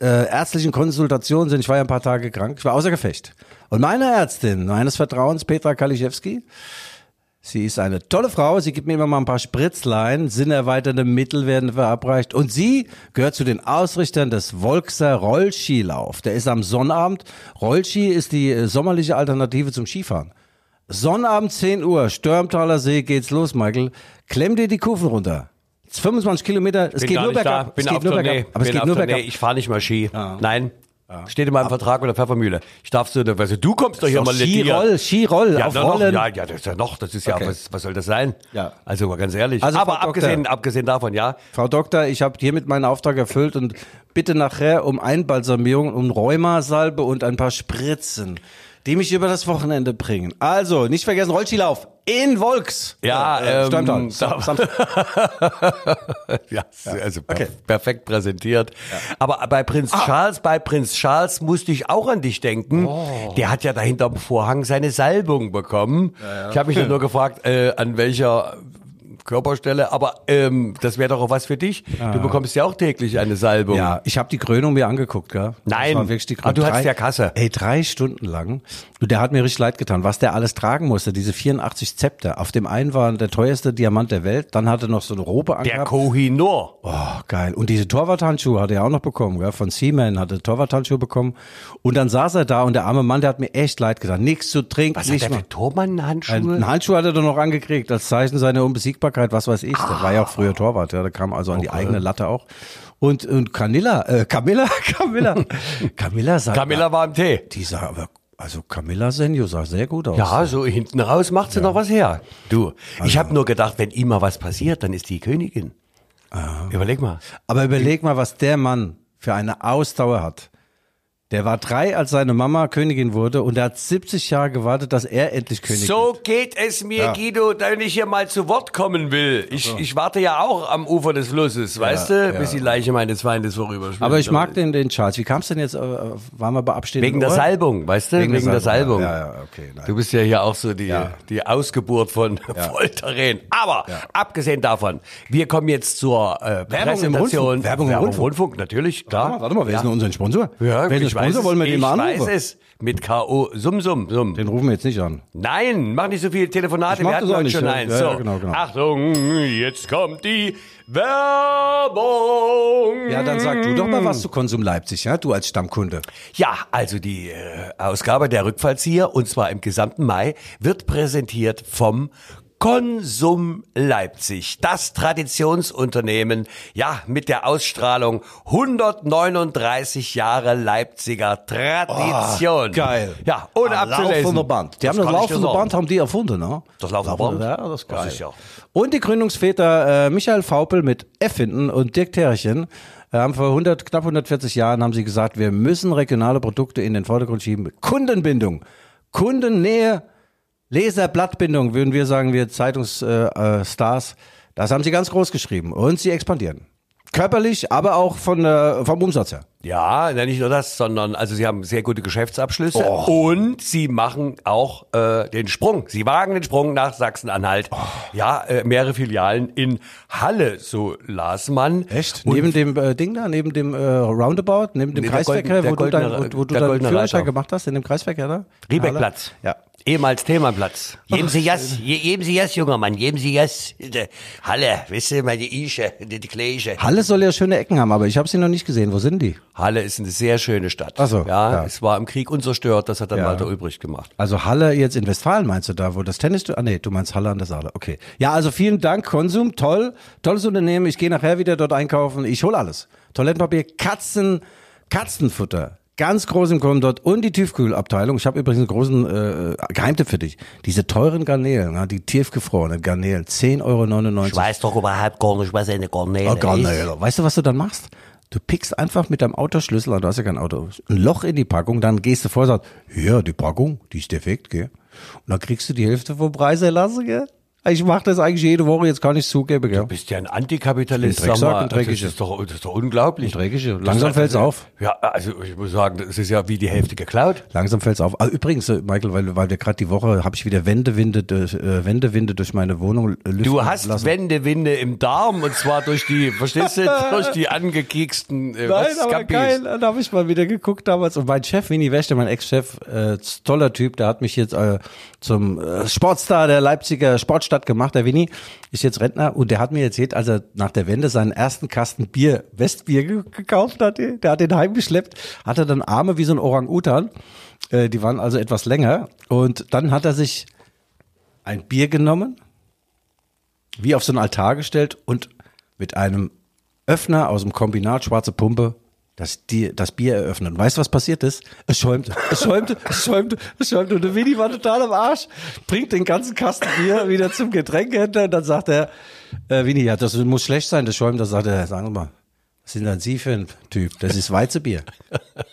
äh, ärztlichen Konsultationen sind, ich war ja ein paar Tage krank, ich war außer Gefecht. Und meine Ärztin, meines Vertrauens, Petra Kaliszewski, sie ist eine tolle Frau, sie gibt mir immer mal ein paar Spritzlein, sinnerweiternde Mittel werden verabreicht und sie gehört zu den Ausrichtern des Wolkser Rollskilauf. Der ist am Sonnabend. Rollski ist die äh, sommerliche Alternative zum Skifahren. Sonnabend 10 Uhr, Störmtaler See geht's los, Michael. Klemm dir die Kufen runter. 25 Kilometer, es geht nur bergab. Es geht nur bergab. Aber es geht nur bergab. Ich fahre nicht mal Ski. Nein. Steht in meinem Vertrag mit der Pfeffermühle. Ich darf so, also du kommst doch hier mal Skiroll, Skiroll, Ja, auf noch, Rollen. ja, ja, das ist ja noch, das ist ja, Okay. was, was soll das sein? Ja. Also mal ganz ehrlich. Also, Aber Frau Doktor. abgesehen, abgesehen davon, ja. Frau Doktor, ich habe hiermit meinen Auftrag erfüllt und bitte nachher um Einbalsamierung, um Rheumasalbe und ein paar Spritzen, die mich über das Wochenende bringen. Also, nicht vergessen, Rollskilauf in Volks. Ja, äh, ähm, Störmtal. da- Sam- Samstag. Ja, also Okay. perfekt präsentiert. Aber bei Prinz Charles, bei Prinz Charles musste ich auch an dich denken. Der hat ja da hinterm Vorhang seine Salbung bekommen. Ich habe mich dann nur gefragt, äh, an welcher Körperstelle, aber ähm, das wäre doch auch was für dich. Du bekommst ja auch täglich eine Salbung. Ja, ich habe die Krönung mir angeguckt, gell? Nein. Das war wirklich die Ah, du Krönung. hattest Drei- ja Kasse. Ey, drei Stunden lang. Und der hat mir richtig leid getan, was der alles tragen musste, diese 84 Zepter. Auf dem einen war der teuerste Diamant der Welt, dann hatte er noch so eine Robe Der angehabt. Kohinoor. Oh, geil. Und diese Torwarthandschuhe hat er auch noch bekommen, gell? Von Seaman hat er Torwarthandschuhe bekommen. Und dann saß er da und der arme Mann, der hat mir echt leid getan. Nichts zu trinken, Was hat nicht der mal. für Tormann-Handschuhe? Einen Handschuh hat er doch noch angekriegt, als Zeichen seiner Unbesiegbarkeit, was weiß ich. Der war ja auch früher Torwart, ja. Der kam also an die eigene Latte auch. Und, und Camilla, äh, Camilla, Camilla, Camilla sagt, Camilla war im Tee. die sah aber, also Camilla Senjo sah sehr gut aus. Ja, so hinten raus macht sie noch was her. Du, ich habe nur gedacht, wenn ihm mal was passiert, dann ist die Königin. Überleg mal. Aber überleg mal, was der Mann für eine Ausdauer hat. Der war drei, als seine Mama Königin wurde und er hat 70 Jahre gewartet, dass er endlich König So wird. geht es mir, Ja. Guido, wenn ich hier mal zu Wort kommen will. Ich, ich warte ja auch am Ufer des Flusses, weißt du, bis die Leiche meines Feindes vorüberschwimmt. Aber ich mag den, den Charles. Wie kam es denn jetzt? Äh, waren wir bei abstehenden Wegen der Ohren? Salbung, weißt du? Wegen, der Salbung. Ja, ja, okay. Nein. Du bist ja hier auch so die, Ja. die Ausgeburt von Vollterrain. Aber abgesehen davon, wir kommen jetzt zur äh, Werbung im Präsentation. Rundfunk. Werbung im Rundfunk. natürlich, klar. Ah, warte mal, wer ist denn unser Sponsor? Ja, wer ist der Sponsor? weiß Wollen wir den mal Ich weiß es. Mit K.O. Summ, Summ, Summ. Den rufen wir jetzt nicht an. Nein, mach nicht so viele Telefonate. Ich mach Wir hatten heute nicht, schon ja. eins. Ja, so. genau, genau. Achtung, jetzt kommt die Werbung. Ja, dann sag du doch mal was zu Konsum Leipzig, ja? Du als Stammkunde. Ja, also die äh, Ausgabe der Rückfallzieher, und zwar im gesamten Mai, wird präsentiert vom Konsum Leipzig, das Traditionsunternehmen, ja, mit der Ausstrahlung 139 Jahre Leipziger Tradition. Oh, geil. Ja, ohne abzulesen. Laufende Band. Die haben Das das ich dir laufende. Band haben die erfunden, ne? Das laufende Band? Ja, das ist geil. Das ist ja- Und die Gründungsväter äh, Michael Faupel mit F hinten und Dirk Terchen äh, haben vor 100, knapp 140 Jahren haben sie gesagt, wir müssen regionale Produkte in den Vordergrund schieben. Kundenbindung, Kundennähe, Leserblattbindung, würden wir sagen, wir Zeitungsstars. Äh, Stars. das haben sie ganz groß geschrieben und sie expandieren. Körperlich, aber auch von, äh, vom Umsatz her. Ja, nicht nur das, sondern also sie haben sehr gute Geschäftsabschlüsse Oh. und sie machen auch äh, den Sprung. Sie wagen den Sprung nach Sachsen-Anhalt. Oh. Ja, äh, mehrere Filialen in Halle, so las man. Echt? Und neben dem äh, Ding da, neben dem äh, Roundabout, neben dem Kreisverkehr, wo du, dein, wo, wo du deinen Führerschein gemacht hast, in dem Kreisverkehr da? Riebeckplatz. Ja. Ehemals Themannplatz. Geben Sie Jas, geben Sie Jas, junger Mann, geben Sie Jas. De Halle, weißt du, meine Ische, die, Gleiche. Halle soll ja schöne Ecken haben, aber ich habe sie noch nicht gesehen. Wo sind die? Halle ist eine sehr schöne Stadt. Ach so, ja, ja. es war im Krieg unzerstört, das hat dann Ja. Walter Ulbricht gemacht. Also Halle jetzt in Westfalen meinst du da, wo das Tennis... Ah nee, du meinst Halle an der Saale. Okay. Ja, also vielen Dank, Konsum. Toll. Tolles Unternehmen. Ich gehe nachher wieder dort einkaufen. Ich hol alles. Toilettenpapier, Katzen, Katzenfutter. Ganz groß im Kommen dort und die Tiefkühlabteilung. Ich habe übrigens einen großen äh, Geheimtipp für dich. Diese teuren Garnelen, ja, die tiefgefrorenen Garnelen, 10,99 Euro. Ich weiß doch überhaupt gar nicht, was eine Garnele Oh, ist. Garnele. Weißt du, was du dann machst? Du pickst einfach mit deinem Autoschlüssel, du hast ja kein Auto, ein Loch in die Packung, dann gehst du vor und sagst, ja, die Packung, die ist defekt, gell? Und dann kriegst du die Hälfte vom Preis erlassen, gell? Ich mache das eigentlich jede Woche, jetzt kann ich zugeben, gell? Du bist ja ein Antikapitalist, sag mal. Das ist doch, das ist doch unglaublich. Dreckig. Das Langsam ist- fällt's auf. Ja, also ich muss sagen, das ist ja wie die Hälfte geklaut. Langsam fällt's auf. Ah, übrigens, äh, Michael, weil, weil wir gerade die Woche, habe ich wieder Wendewinde durch, äh, Wendewinde durch meine Wohnung äh, lüften Du hast lassen. Wendewinde im Darm und zwar durch die, verstehst du, durch die angekieksten äh, Nein, aber Scampis. geil. Dann habe ich mal wieder geguckt damals. Und mein Chef, Winnie Wächter, mein Ex-Chef, äh, toller Typ, der hat mich jetzt äh, zum äh, Sportstar der Leipziger Sportstadt gemacht, der Winnie. Ist jetzt Rentner und der hat mir erzählt, als er nach der Wende seinen ersten Kasten Bier, Westbier ge gekauft hat, der hat den heimgeschleppt, hatte dann Arme wie so ein Orang-Utan. Äh, die waren also etwas länger. Und dann hat er sich ein Bier genommen, wie auf so einen Altar gestellt und mit einem Öffner aus dem Kombinat Schwarze Pumpe das, die, das Bier eröffnet. Und weißt du, was passiert ist? Es schäumte, es schäumte, es schäumte, es schäumte. Und der Winnie war total am Arsch, bringt den ganzen Kasten Bier wieder zum Getränkehändler und dann sagt er, äh, Winnie, ja, das muss schlecht sein, das schäumt. Da sagt er, sagen Sie mal, was sind denn Sie für ein Typ? Das ist Weizenbier.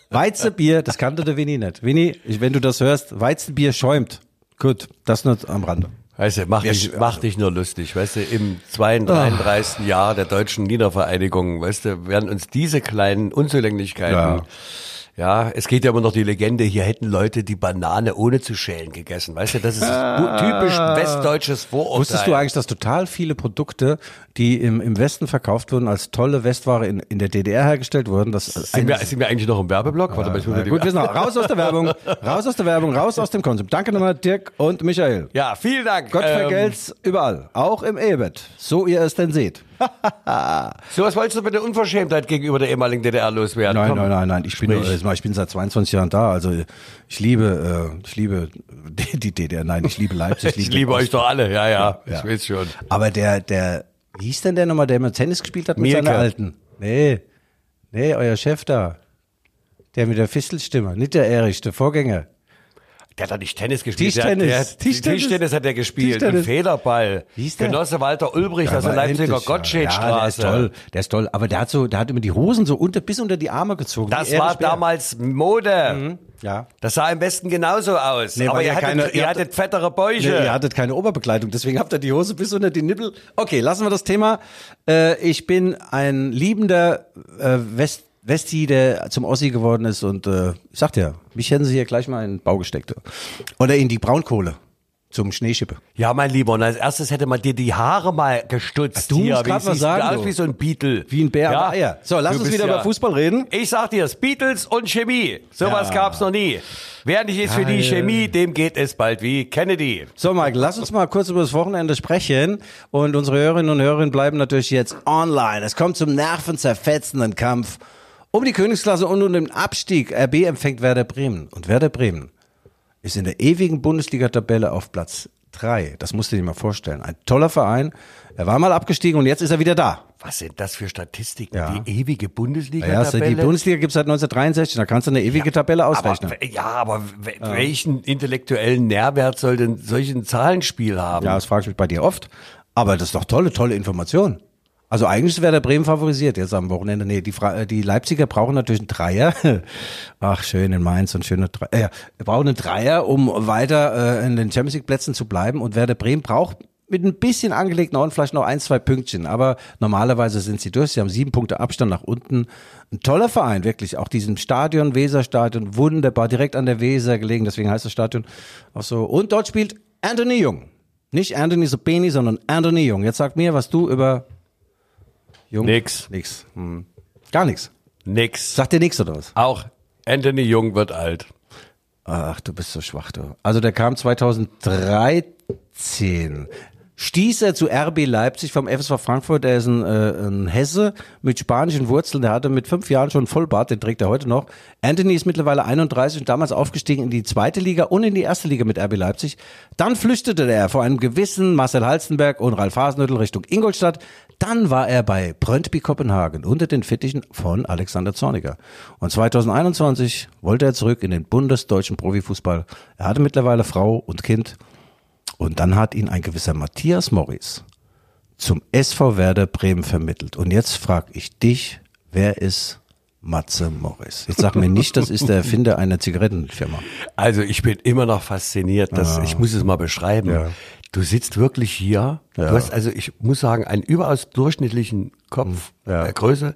Weizenbier, das kannte der Winnie nicht. Ich- wenn du das hörst, Weizenbier schäumt. Gut, das nur am Rande. Weißt du, mach, dich, mach dich nur lustig. Weißt du, im 32. Jahr der deutschen Niedervereinigung, weißt du, werden uns diese kleinen Unzulänglichkeiten, ja. Ja. es geht ja immer noch die Legende, hier hätten Leute die Banane ohne zu schälen gegessen. Weißt du, das ist bu- typisch westdeutsches Vorurteil. Wusstest du eigentlich, dass total viele Produkte, die im, im Westen verkauft wurden, als tolle Westware in, in der DDR hergestellt wurden? Das sind wir, sind wir eigentlich noch im Werbeblock? Warte mal, ja, die- gut, wir sind auch raus aus der Werbung, raus aus der Werbung, raus aus dem Konsum. Danke nochmal, Dirk und Michael. ja, vielen Dank. Gott Ähm, vergelt's überall, auch im Ehebett, so ihr es denn seht. So was wolltest du mit der Unverschämtheit gegenüber der ehemaligen DDR loswerden? Nein, Komm. nein, nein, nein. Ich bin, Sprich. ich bin seit 22 Jahren da. Also ich liebe, äh, ich liebe die, DDR. Nein, ich liebe Leipzig. Ich liebe euch doch alle, ja, ja, ich Ja. weiß schon. Aber der, der, wie hieß denn der nochmal, der immer Tennis gespielt hat mit Mielke. seiner Alten? Nee, nee, euer Chef da. Der mit der Fistelstimme, nicht der Erich, der Vorgänger. Der hat doch nicht Tennis gespielt. Tischtennis. Der, der, Tischtennis. Tischtennis. hat er gespielt. Tischtennis. Und Federball. Wie hieß der? Genosse Walter Ulbricht aus der Leipziger endlich, ja. Gottschedstraße. Ja, der ist toll, der ist toll. Aber der hat so, der hat immer die Hosen so unter, bis unter die Arme gezogen. Das war Bär. damals Mode. Ja. Das sah am besten genauso aus. Nee, Aber ihr ja hattet, keine- ihr ihr hattet fettere Bäuche. Nee, ihr hattet keine Oberbekleidung, deswegen habt ihr die Hose bis unter die Nippel. Okay, lassen wir das Thema. Äh, ich bin ein liebender äh, West Westi, der zum Ossi geworden ist und äh, ich sag dir, mich hätten sie hier gleich mal in den Bau gesteckt. Oder in die Braunkohle zum Schneeschippe. Ja, mein Lieber, und als erstes hätte man dir die Haare mal gestutzt. Du hier. musst Wie grad was sagen, du. wie so ein Beetle. Wie ein Bär ja? am Eier. So, lass Du uns wieder über Fußball reden. Ich sag dir, Beatles und Chemie. Sowas Ja. gab's noch nie. Wer nicht ist für die. Chemie, dem geht es bald wie Kennedy. So, Michael, lass uns mal kurz über das Wochenende sprechen. Und unsere Hörerinnen und Hörer bleiben natürlich jetzt online. Es kommt zum nervenzerfetzenden Kampf um die Königsklasse und um den Abstieg. RB empfängt Werder Bremen. Und Werder Bremen ist in der ewigen Bundesliga-Tabelle auf Platz drei. Das musst du dir mal vorstellen. Ein toller Verein. Er war mal abgestiegen und jetzt ist er wieder da. Was sind das für Statistiken? Ja. Die ewige Ja, die Bundesliga-Tabelle? Bundesliga gibt es seit 1963. Da kannst du eine ewige Tabelle ausrechnen. aber, ja, aber we- welchen intellektuellen Nährwert soll denn solch ein Zahlenspiel haben? Ja, das frage ich mich bei dir oft. Aber das ist doch tolle, tolle Information. Also eigentlich ist Werder Bremen favorisiert jetzt am Wochenende. Nee, die, Fra äh, die Leipziger brauchen natürlich einen Dreier. Ach, schön in Mainz und schöne Dreier. Äh, wir brauchen einen Dreier, um weiter äh, in den Champions League Plätzen zu bleiben. Und Werder Bremen braucht mit ein bisschen angelegten Ohren vielleicht noch ein, zwei Pünktchen. Aber normalerweise sind sie durch. Sie haben sieben Punkte Abstand nach unten. Ein toller Verein, wirklich. Auch diesem Stadion, Weserstadion, wunderbar, direkt an der Weser gelegen. Deswegen heißt das Stadion auch so. Und dort spielt Anthony Jung. Nicht Anthony Sobeni, sondern Anthony Jung. Jetzt sag mir, was du über Jung. Nix. Nix. Hm. Gar nichts. Nix. Sagt dir nichts oder was? Auch Anthony Jung wird alt. Ach, du bist so schwach, du. Also der kam 2013. Stieß er zu RB Leipzig vom FSV Frankfurt, der ist ein, äh, ein Hesse mit spanischen Wurzeln, der hatte mit fünf Jahren schon Vollbart, den trägt er heute noch. Anthony ist mittlerweile 31 und damals aufgestiegen in die zweite Liga und in die erste Liga mit RB Leipzig. Dann flüchtete er vor einem gewissen Marcel Halstenberg und Ralf Hasenhüttl Richtung Ingolstadt. Dann war er bei Brøndby Kopenhagen unter den Fittichen von Alexander Zorniger. Und 2021 wollte er zurück in den bundesdeutschen Profifußball. Er hatte mittlerweile Frau und Kind. Und dann hat ihn ein gewisser Matthias Morris zum SV Werder Bremen vermittelt. Und jetzt frage ich dich, wer ist Matze Morris? Jetzt sag mir nicht, das ist der Erfinder einer Zigarettenfirma. Also ich bin immer noch fasziniert, dass ich muss es mal beschreiben. Ja. Du sitzt wirklich hier. Ja. Du hast also, ich muss sagen, einen überaus durchschnittlichen Kopf, Ja. äh, Größe,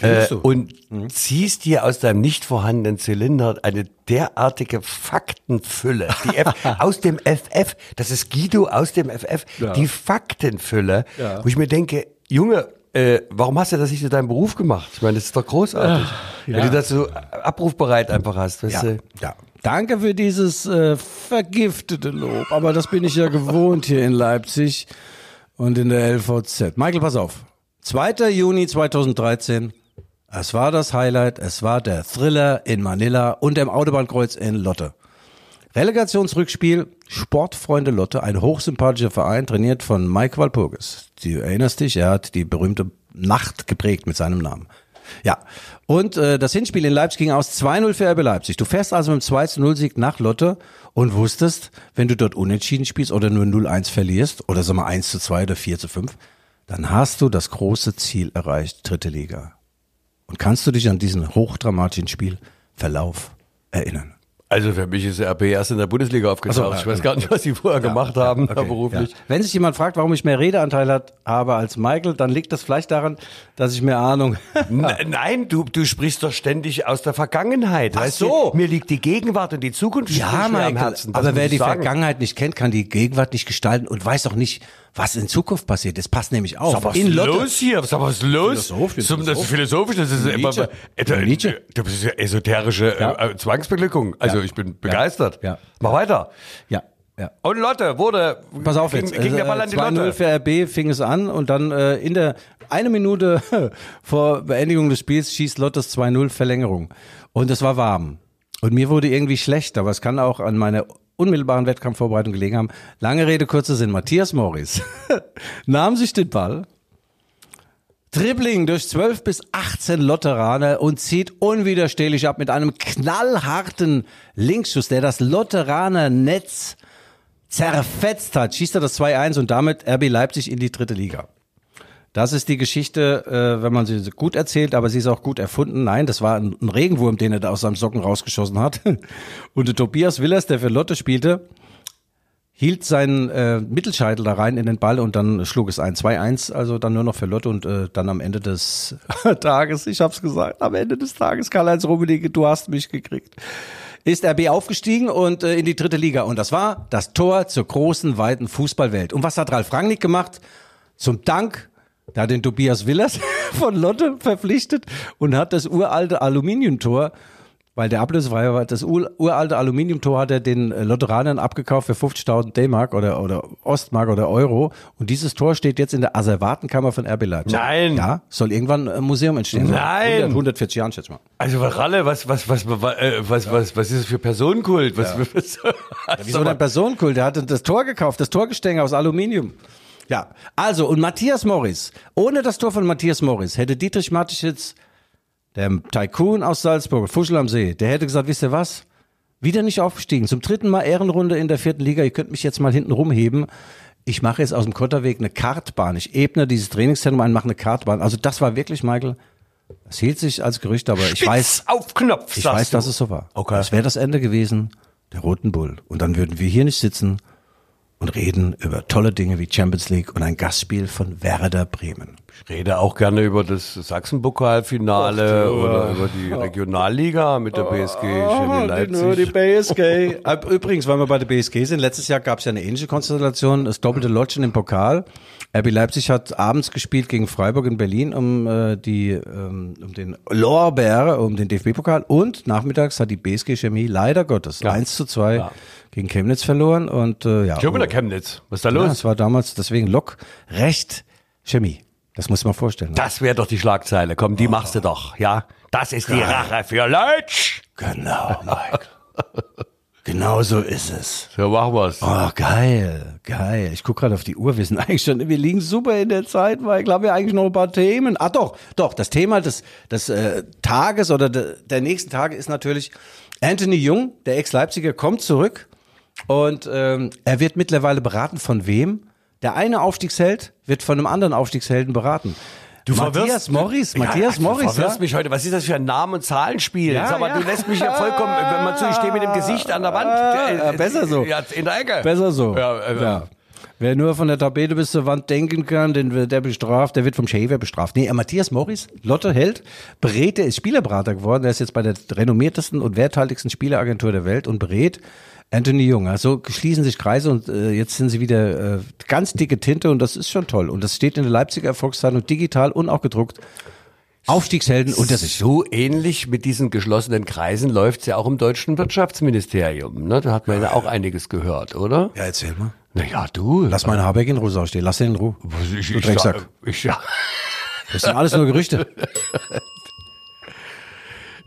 äh, und ziehst dir aus deinem nicht vorhandenen Zylinder eine derartige Faktenfülle, die F aus dem FF, das ist Guido aus dem FF, die Faktenfülle, wo ich mir denke, Junge, äh, warum hast du das nicht zu deinem Beruf gemacht? Ich meine, das ist doch großartig. Wenn du das so abrufbereit einfach hast, weißt Ja, du? ja. Danke für dieses äh, vergiftete Lob, aber das bin ich ja gewohnt hier in Leipzig und in der LVZ. Michael, pass auf. 2. Juni 2013. Es war das Highlight, es war der Thriller in Manila und im Autobahnkreuz in Lotte. Relegationsrückspiel, Sportfreunde Lotte, ein hochsympathischer Verein, trainiert von Mike Walpurgis. Du erinnerst dich, er hat die berühmte Nacht geprägt mit seinem Namen. Ja, und äh, das Hinspiel in Leipzig ging aus 2-0 für RB Leipzig. Du fährst also mit dem 2-0-Sieg nach Lotte und wusstest, wenn du dort unentschieden spielst oder nur 0-1 verlierst oder sag mal 1-2 oder 4-5, dann hast du das große Ziel erreicht, dritte Liga. Und kannst du dich an diesen hochdramatischen Spielverlauf erinnern? Also für mich ist RB erst in der Bundesliga aufgetaucht. Ach so, ja, ich weiß gar nicht, was sie vorher gemacht haben, Okay, beruflich. Ja. Wenn sich jemand fragt, warum ich mehr Redeanteil hat, habe als Michael, dann liegt das vielleicht daran, dass ich mehr Ahnung. N- Nein, du, du sprichst doch ständig aus der Vergangenheit. Ach weißt so. Du? Mir liegt die Gegenwart und die Zukunft Ja, schwer am Michael, Herzen. Das aber wer die sagen. Vergangenheit nicht kennt, kann die Gegenwart nicht gestalten und weiß auch nicht, was in Zukunft passiert. Das passt nämlich auf. Sag, was in ist Lotte. los hier? Sag, was ist los? Philosophisch, Zum- Das ist philosophisch, das ist Nietzsche. immer, äh, Nietzsche. das ist ja esoterische Ja. äh, Zwangsbeglückung. Also Ja. ich bin begeistert. Ja. Mach weiter. Ja, ja. Und Lotte wurde, Pass auf ging, jetzt. ging der Ball äh, an die 2-0 Lotte. für RB fing es an und dann äh, in der eine Minute vor Beendigung des Spiels schießt Lottes 2-0 Verlängerung. Und es war warm. Und mir wurde irgendwie schlecht, aber es kann auch an meiner unmittelbaren Wettkampfvorbereitung gelegen haben. Lange Rede, kurzer Sinn. Matthias Morris nahm sich den Ball, Dribbling durch 12 bis 18 Lotteraner und zieht unwiderstehlich ab mit einem knallharten Linksschuss, der das Lotteraner Netz zerfetzt hat. Schießt er das 2-1 und damit RB Leipzig in die dritte Liga. Das ist die Geschichte, äh, wenn man sie gut erzählt, aber sie ist auch gut erfunden. Nein, das war ein, ein Regenwurm, den er da aus seinem Socken rausgeschossen hat. Und der Tobias Willers, der für Lotte spielte, hielt seinen äh, Mittelscheitel da rein in den Ball und dann schlug es ein 2-1, also dann nur noch für Lotte und äh, dann am Ende des Tages, ich hab's gesagt, am Ende des Tages, Karl-Heinz Rummenigge, du hast mich gekriegt, ist RB aufgestiegen und äh, in die dritte Liga und das war das Tor zur großen, weiten Fußballwelt. Und was hat Ralf Rangnick gemacht? Zum Dank da hat den Tobias Willers von Lotte verpflichtet und hat das uralte Aluminiumtor, weil der ablösefrei war, das ur- uralte Aluminiumtor hat er den äh, Lotteranern abgekauft für 50.000 D-Mark oder, oder Ostmark oder Euro. Und dieses Tor steht jetzt in der Asservatenkammer von RB Leipzig. Nein. Ja, soll irgendwann ein Museum entstehen. Nein. 100, 140 Jahren, schätze mal. Also Ralle, was, was, was, was, äh, was, was, was ist das für Personenkult? Was, was, Wieso der Personenkult? Der hatte das Tor gekauft, das Torgestänge aus Aluminium. Ja, also und Matthias Morris, ohne das Tor von Matthias Morris hätte Dietrich Mateschitz, der Tycoon aus Salzburg, Fuschel am See, der hätte gesagt, wisst ihr was? Wieder nicht aufgestiegen. Zum dritten Mal Ehrenrunde in der vierten Liga. Ihr könnt mich jetzt mal hinten rumheben. Ich mache jetzt aus dem Kotterweg eine Kartbahn. Ich ebne dieses Trainingszentrum ein, mache eine Kartbahn. Also das war wirklich, Michael, das hielt sich als Gerücht, aber ich weiß, auf Knopf, ich weiß, du. dass es so war. Okay. Das wäre das Ende gewesen, der Roten Bull. Und dann würden wir hier nicht sitzen und reden über tolle Dinge wie Champions League und ein Gastspiel von Werder Bremen. Ich rede auch gerne über das Sachsen-Pokalfinale oder über die Regionalliga mit der BSG Chemie Leipzig. BSG. Übrigens, weil wir bei der BSG sind, letztes Jahr gab es ja eine ähnliche Konstellation, das doppelte Lodgen im Pokal. RB Leipzig hat abends gespielt gegen Freiburg in Berlin um äh, die ähm, um den Lorbeer, um den DFB-Pokal und nachmittags hat die BSG Chemie leider Gottes 1 zu 2 gegen Chemnitz verloren und äh, ja. Schon wieder Chemnitz. Was ist da Ja, los? es war damals deswegen Lok recht Chemie. Das muss man vorstellen. ne? Das wäre doch die Schlagzeile. Komm, die machst du doch, ja? Das ist die Rache für Leutsch. Genau, Mike. genau so ist es. So machen wir's. Oh, geil, geil. Ich gucke gerade auf die Uhr. Wir sind eigentlich schon, wir liegen super in der Zeit, weil ich glaube, wir eigentlich noch ein paar Themen. Ah, doch, doch. Das Thema des, des äh, Tages oder de, der nächsten Tage ist natürlich Anthony Jung, der Ex-Leipziger, kommt zurück und ähm, er wird mittlerweile beraten von wem? Der eine Aufstiegsheld wird von einem anderen Aufstiegshelden beraten. Du Matthias Morris, Matthias ja, Morris, Du verwirrst ja? mich heute. Was ist das für ein Namen- und Zahlenspiel? Ja, Sag mal, ja. du lässt mich ja vollkommen, wenn man zu, ich stehe mit dem Gesicht an der Wand. Äh, besser so. Ja, in der Ecke. Besser so. Ja, äh, ja. Wer nur von der Tapete bis zur Wand denken kann, den wird der bestraft, der wird vom Schäfer bestraft. Nee, äh, Matthias Morris, Lotte Held, berät, der ist Spielerberater geworden, der ist jetzt bei der renommiertesten und werthaltigsten Spieleragentur der Welt und berät Anthony Jung. Also schließen sich Kreise und äh, jetzt sind sie wieder äh, ganz dicke Tinte und das ist schon toll. Und das steht in der Leipziger Erfolgszeitung digital und auch gedruckt. Aufstiegshelden unter sich. So ähnlich mit diesen geschlossenen Kreisen läuft's ja auch im deutschen Wirtschaftsministerium. Ne? Da hat man ja auch einiges gehört, oder? Ja, erzähl mal. Naja, du. Lass meinen Habeck in Ruhe stehen, lass ihn in Ruhe. ich, du Drecksack. Ich, ja. Das sind alles nur Gerüchte.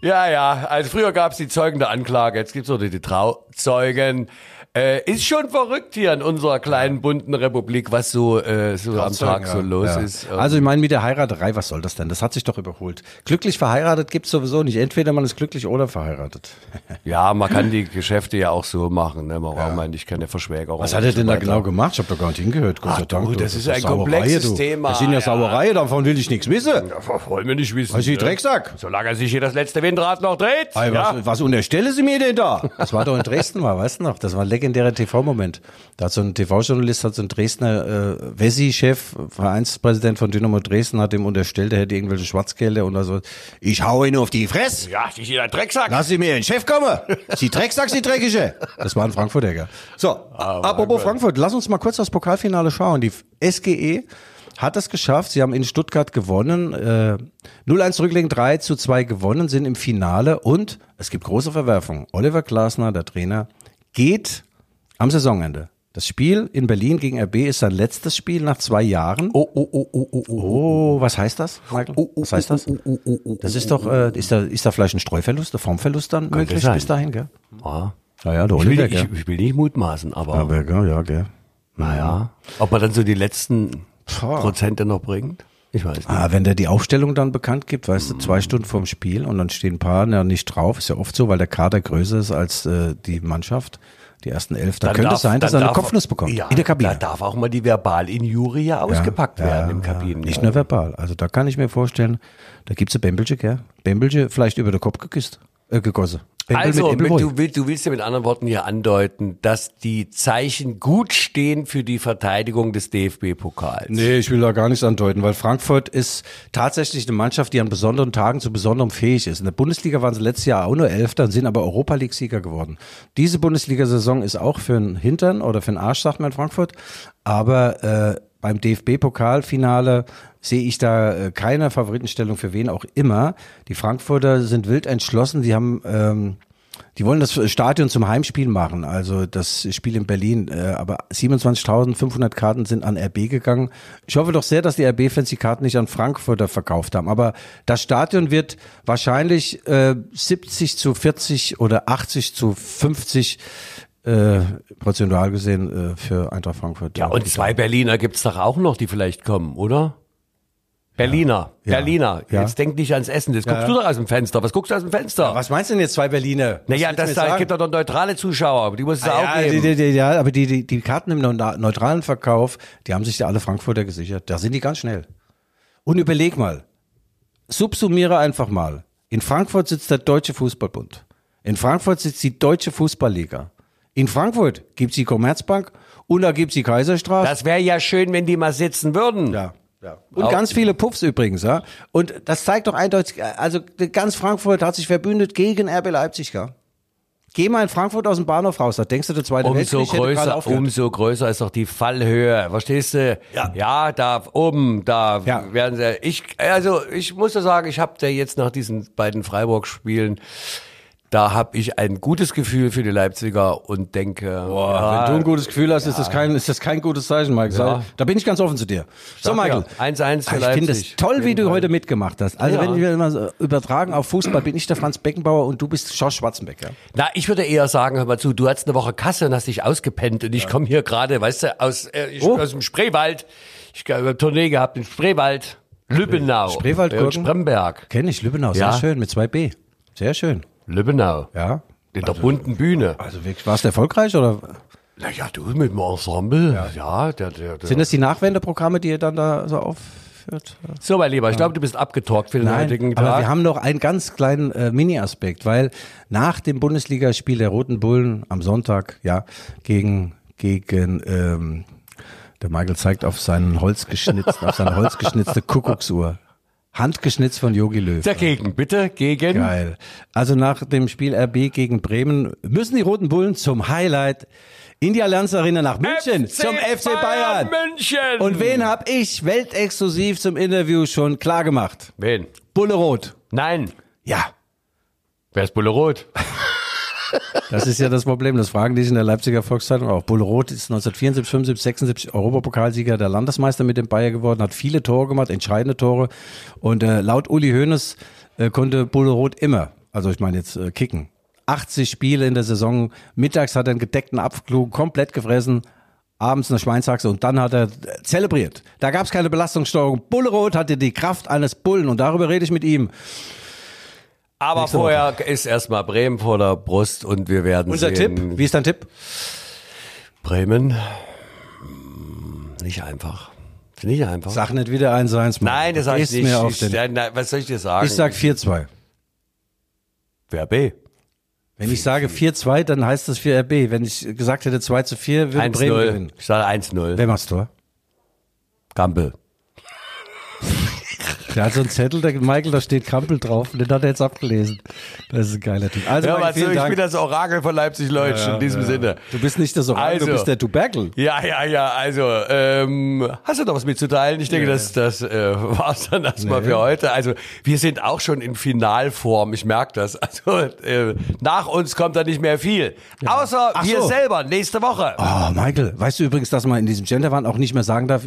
Ja, ja, also früher gab's die Zeugen der Anklage, jetzt gibt's noch die Trauzeugen. Äh, ist schon verrückt hier in unserer kleinen bunten Republik, was so, äh, so am Tag so los Ja. ist. Ähm, Also ich meine, mit der Heiraterei, was soll das denn? Das hat sich doch überholt. Glücklich verheiratet gibt's sowieso nicht. Entweder man ist glücklich oder verheiratet. ja, man kann die Geschäfte ja auch so machen. Ne? Man braucht ja. nicht keine Verschwägerung. Was hat er denn da genau gemacht? Ich habe doch gar nicht hingehört. Gott Ach sei Dank. du, du. das ist ein Sauerei, komplexes du. Thema, Das sind ja ja. Sauerei, davon will ich nichts wissen. Ja, wollen wir nicht wissen. Was ist ne? Drecksack? Solange sich hier das letzte Windrad noch dreht. Ey, ja. was, was unterstellen Sie mir denn da? Das war doch in Dresden, war, weißt du noch? Das war ein legendärer TV-Moment. Da hat so ein TV-Journalist, hat so ein Dresdner äh, Wessi-Chef, Vereinspräsident von Dynamo Dresden, hat ihm unterstellt, er hätte irgendwelche Schwarzgelder und also, ich hau ihn auf die Fresse. ja, ich hier ein Drecksack. Lass sie mir in den Chef kommen. Sie Drecksack, sie Dreckige. Das war ein Frankfurter, gell? So, apropos Frankfurt, lass uns mal kurz aufs Pokalfinale schauen. Die SGE hat es geschafft. Sie haben in Stuttgart gewonnen. Äh, 0-1 zurücklegen, 3 zu 2 gewonnen, sind im Finale und es gibt große Verwerfungen. Oliver Glasner, der Trainer, geht am Saisonende. Das Spiel in Berlin gegen RB ist sein letztes Spiel nach zwei Jahren. Oh, oh, oh, oh, oh, oh. Oh, was heißt das, Michael? Was heißt das? Das ist doch, äh, ist da, ist da vielleicht ein Streuverlust, ein Formverlust dann möglich bis dahin, gell? Ja. Ja, ja, der Ich, will, ich, ich will nicht mutmaßen, aber, Aber, ja, gell. naja. Ob man dann so die letzten Prozente noch bringt? Ich weiß nicht. Ah, wenn der die Aufstellung dann bekannt gibt, weißt du, zwei Stunden vorm Spiel und dann stehen ein paar ja, nicht drauf, ist ja oft so, weil der Kader größer ist als äh, die Mannschaft, die ersten elf. Da Dann könnte darf- es sein, dass er eine darf- Kopfnuss bekommt. Ja, in der Kabine. Da darf auch mal die Verbalinjurie ja ausgepackt werden im Kabinen. Nicht nur verbal. Also da kann ich mir vorstellen, da gibt's ein Bembelche, gell? Bembelche vielleicht über den Kopf geküsst, äh, gegossen. Bembel Also, mit mit, Embelwoi. du, willst, du willst ja mit anderen Worten hier andeuten, dass die Zeichen gut stehen für die Verteidigung des DFB-Pokals. Nee, ich will da gar nichts andeuten, weil Frankfurt ist tatsächlich eine Mannschaft, die an besonderen Tagen zu besonderem fähig ist. In der Bundesliga waren sie letztes Jahr auch nur Elfter und sind aber Europa League-Sieger geworden. Diese Bundesliga-Saison ist auch für einen Hintern oder für einen Arsch, sagt man in Frankfurt. Aber äh, beim DFB-Pokalfinale sehe ich da äh, keine Favoritenstellung für wen auch immer. Die Frankfurter sind wild entschlossen. Die haben ähm, die wollen das Stadion zum Heimspiel machen, also das Spiel in Berlin. Äh, aber 27.500 Karten sind an RB gegangen. Ich hoffe doch sehr, dass die RB-Fans die Karten nicht an Frankfurter verkauft haben. Aber das Stadion wird wahrscheinlich äh, 70 zu 40 oder 80 zu 50 äh, prozentual gesehen äh, für Eintracht Frankfurt. Ja, und zwei Berliner gibt's doch auch noch, die vielleicht kommen, oder? Berliner, Ja. Berliner. Ja. Jetzt denk nicht ans Essen. Das guckst Ja. du doch aus dem Fenster. Was guckst du aus dem Fenster? Was meinst du denn jetzt, zwei Berliner? Was naja, du das da sagen? gibt doch noch neutrale Zuschauer. Die muss es auch Ah, ja, geben. die, die, die, ja, aber die, die, die Karten im neu- neutralen Verkauf, die haben sich ja alle Frankfurter gesichert. Da sind die ganz schnell. Und überleg mal, subsumiere einfach mal. In Frankfurt sitzt der Deutsche Fußballbund. In Frankfurt sitzt die Deutsche Fußballliga. In Frankfurt gibt's die Commerzbank und da gibt's die Kaiserstraße. Das wäre ja schön, wenn die mal sitzen würden. Ja. Ja. Und ganz viele Puffs übrigens, ja. Und das zeigt doch eindeutig, also ganz Frankfurt hat sich verbündet gegen RB Leipzig, ja. Geh mal in Frankfurt aus dem Bahnhof raus, da denkst du, der zweite Umso Weltkrieg größer, umso größer ist doch die Fallhöhe. Verstehst du? Ja. da oben, da Ja. werden sie. Ich, also ich muss ja sagen, ich habe da jetzt nach diesen beiden Freiburg-Spielen, da habe ich ein gutes Gefühl für die Leipziger und denke, Boah, ja, wenn du ein gutes Gefühl hast, ist das kein, ist das kein gutes Zeichen, Mike. Ja. Da bin ich ganz offen zu dir. So, Michael. ja, 1-1 für Ah, Ich finde es toll, wie du heute mitgemacht hast. Also, Ja. wenn wir immer so übertragen auf Fußball, bin ich der Franz Beckenbauer und du bist Schorsch Schwarzenbeck, ja? Na, ich würde eher sagen, hör mal zu, du hattest eine Woche Kasse und hast dich ausgepennt und ich komme hier gerade, weißt du, aus, äh, ich, Oh. aus dem Spreewald. Ich habe eine Tournee gehabt im Spreewald, Lübbenau, Spreewaldgurken? äh, Spremberg, Kenn ich, Lübbenau, sehr Ja. schön, mit zwei B. Sehr schön, Lübbenau, ja. in der bunten Bühne. Also, wirklich, warst du erfolgreich oder? Naja, du mit dem Ensemble, ja, der, der, der. Sind das die Nachwendeprogramme, die ihr dann da so aufführt? So, mein Lieber, ich glaube, du bist abgetalkt für den heutigen Nein, aber Tag. wir haben noch einen ganz kleinen äh, Mini-Aspekt, weil nach dem Bundesligaspiel der Roten Bullen am Sonntag, ja, gegen, gegen, ähm, der Michael zeigt auf seinen holzgeschnitzten, auf seine holzgeschnitzte Kuckucksuhr. Handgeschnitzt von Yogi Löw. Dagegen, bitte, gegen. Geil. Also nach dem Spiel RB gegen Bremen müssen die Roten Bullen zum Highlight in die Allianz Arena nach München, zum FC Bayern. München. Und wen hab ich weltexklusiv zum Interview schon klar gemacht? Wen? Bulle Rot. Nein. Ja. Wer ist Bulle Rot? Das ist ja das Problem. Das fragen die sich in der Leipziger Volkszeitung auch. Bulle Roth ist 1974, 75, 76 Europapokalsieger, der Landesmeister mit dem Bayer geworden, hat viele Tore gemacht, entscheidende Tore. Und äh, laut Uli Hoeneß äh, konnte Bulle Roth immer, also ich meine jetzt äh, kicken, 80 Spiele in der Saison. Mittags hat er einen gedeckten Abflug komplett gefressen. Abends eine Schweinshaxe und dann hat er äh, zelebriert. Da gab es keine Belastungssteuerung. Bulle Roth hatte die Kraft eines Bullen und darüber rede ich mit ihm. Aber Nächste vorher ist erstmal Bremen vor der Brust und wir werden Unser sehen. Tipp, wie ist dein Tipp? Bremen. hm, Nicht einfach. Nicht einfach. Sag nicht wieder 1-1. Nein, das sag ich nicht. Mir auf ich, den nein, was soll ich dir sagen? Ich sag 4-2. Wer B? Wenn ich sage 4-2, dann heißt das für RB. Wenn ich gesagt hätte 2 zu 4, würde Bremen 1-0. gewinnen. Ich sage 1-0. Wer macht's Tor? Gampel. Der hat so einen Zettel, der Michael, da steht Kampel drauf und den hat er jetzt abgelesen. Das ist ein geiler Typ. Also, Ja, Michael, was vielen ich bin das Orakel von Leipzig-Leutsch in diesem Sinne. Du bist nicht der Soral, Also. du bist der Tuberkel. Ja, ja, ja, also, ähm, hast du noch was mitzuteilen? Ich denke, das, das äh, war's dann erstmal Nee. für heute. Also, wir sind auch schon in Finalform, ich merke das. Also, äh, nach uns kommt da nicht mehr viel. Außer Ach wir so. selber, nächste Woche. Oh, Michael, weißt du übrigens, dass man in diesem Genderwand auch nicht mehr sagen darf,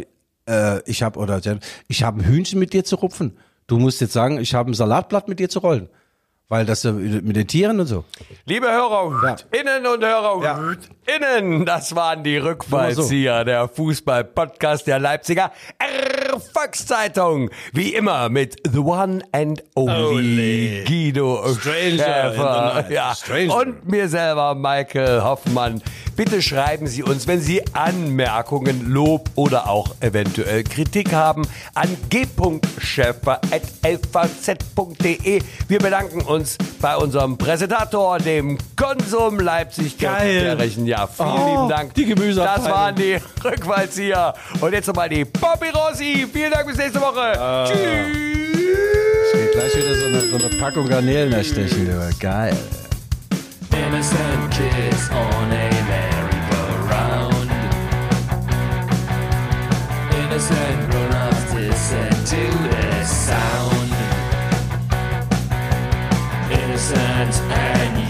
äh, ich habe oder ich habe ein Hühnchen mit dir zu rupfen. Du musst jetzt sagen, ich habe ein Salatblatt mit dir zu rollen. Weil das ja mit den Tieren und so. Liebe Hörer, Ja. innen und Hörer, Ja. innen, das waren die Rückfallzieher, der Fußball-Podcast der Leipziger Ihre Volkszeitung. Wie immer mit The One and Only, Guido Stranger. Ja. Stranger. Und mir selber, Michael Hoffmann. Bitte schreiben Sie uns, wenn Sie Anmerkungen, Lob oder auch eventuell Kritik haben, an g.schäfer.lvz.de. Wir bedanken uns bei unserem Präsentator, dem Konsum Leipzig Geil. Ja, vielen Oh, lieben Dank. die Gemüseabteilung. Das waren die Rückfallzieher. Und jetzt nochmal die Bobby Rossi. Vielen Dank, bis nächste Woche. Tschüss. Geht gleich wieder so eine, so eine Packung Garnelen erstechen, du. Geil. Innocent kids on a merry-go-round. Innocent grown-ups listen to this sound. Innocent and unleashed.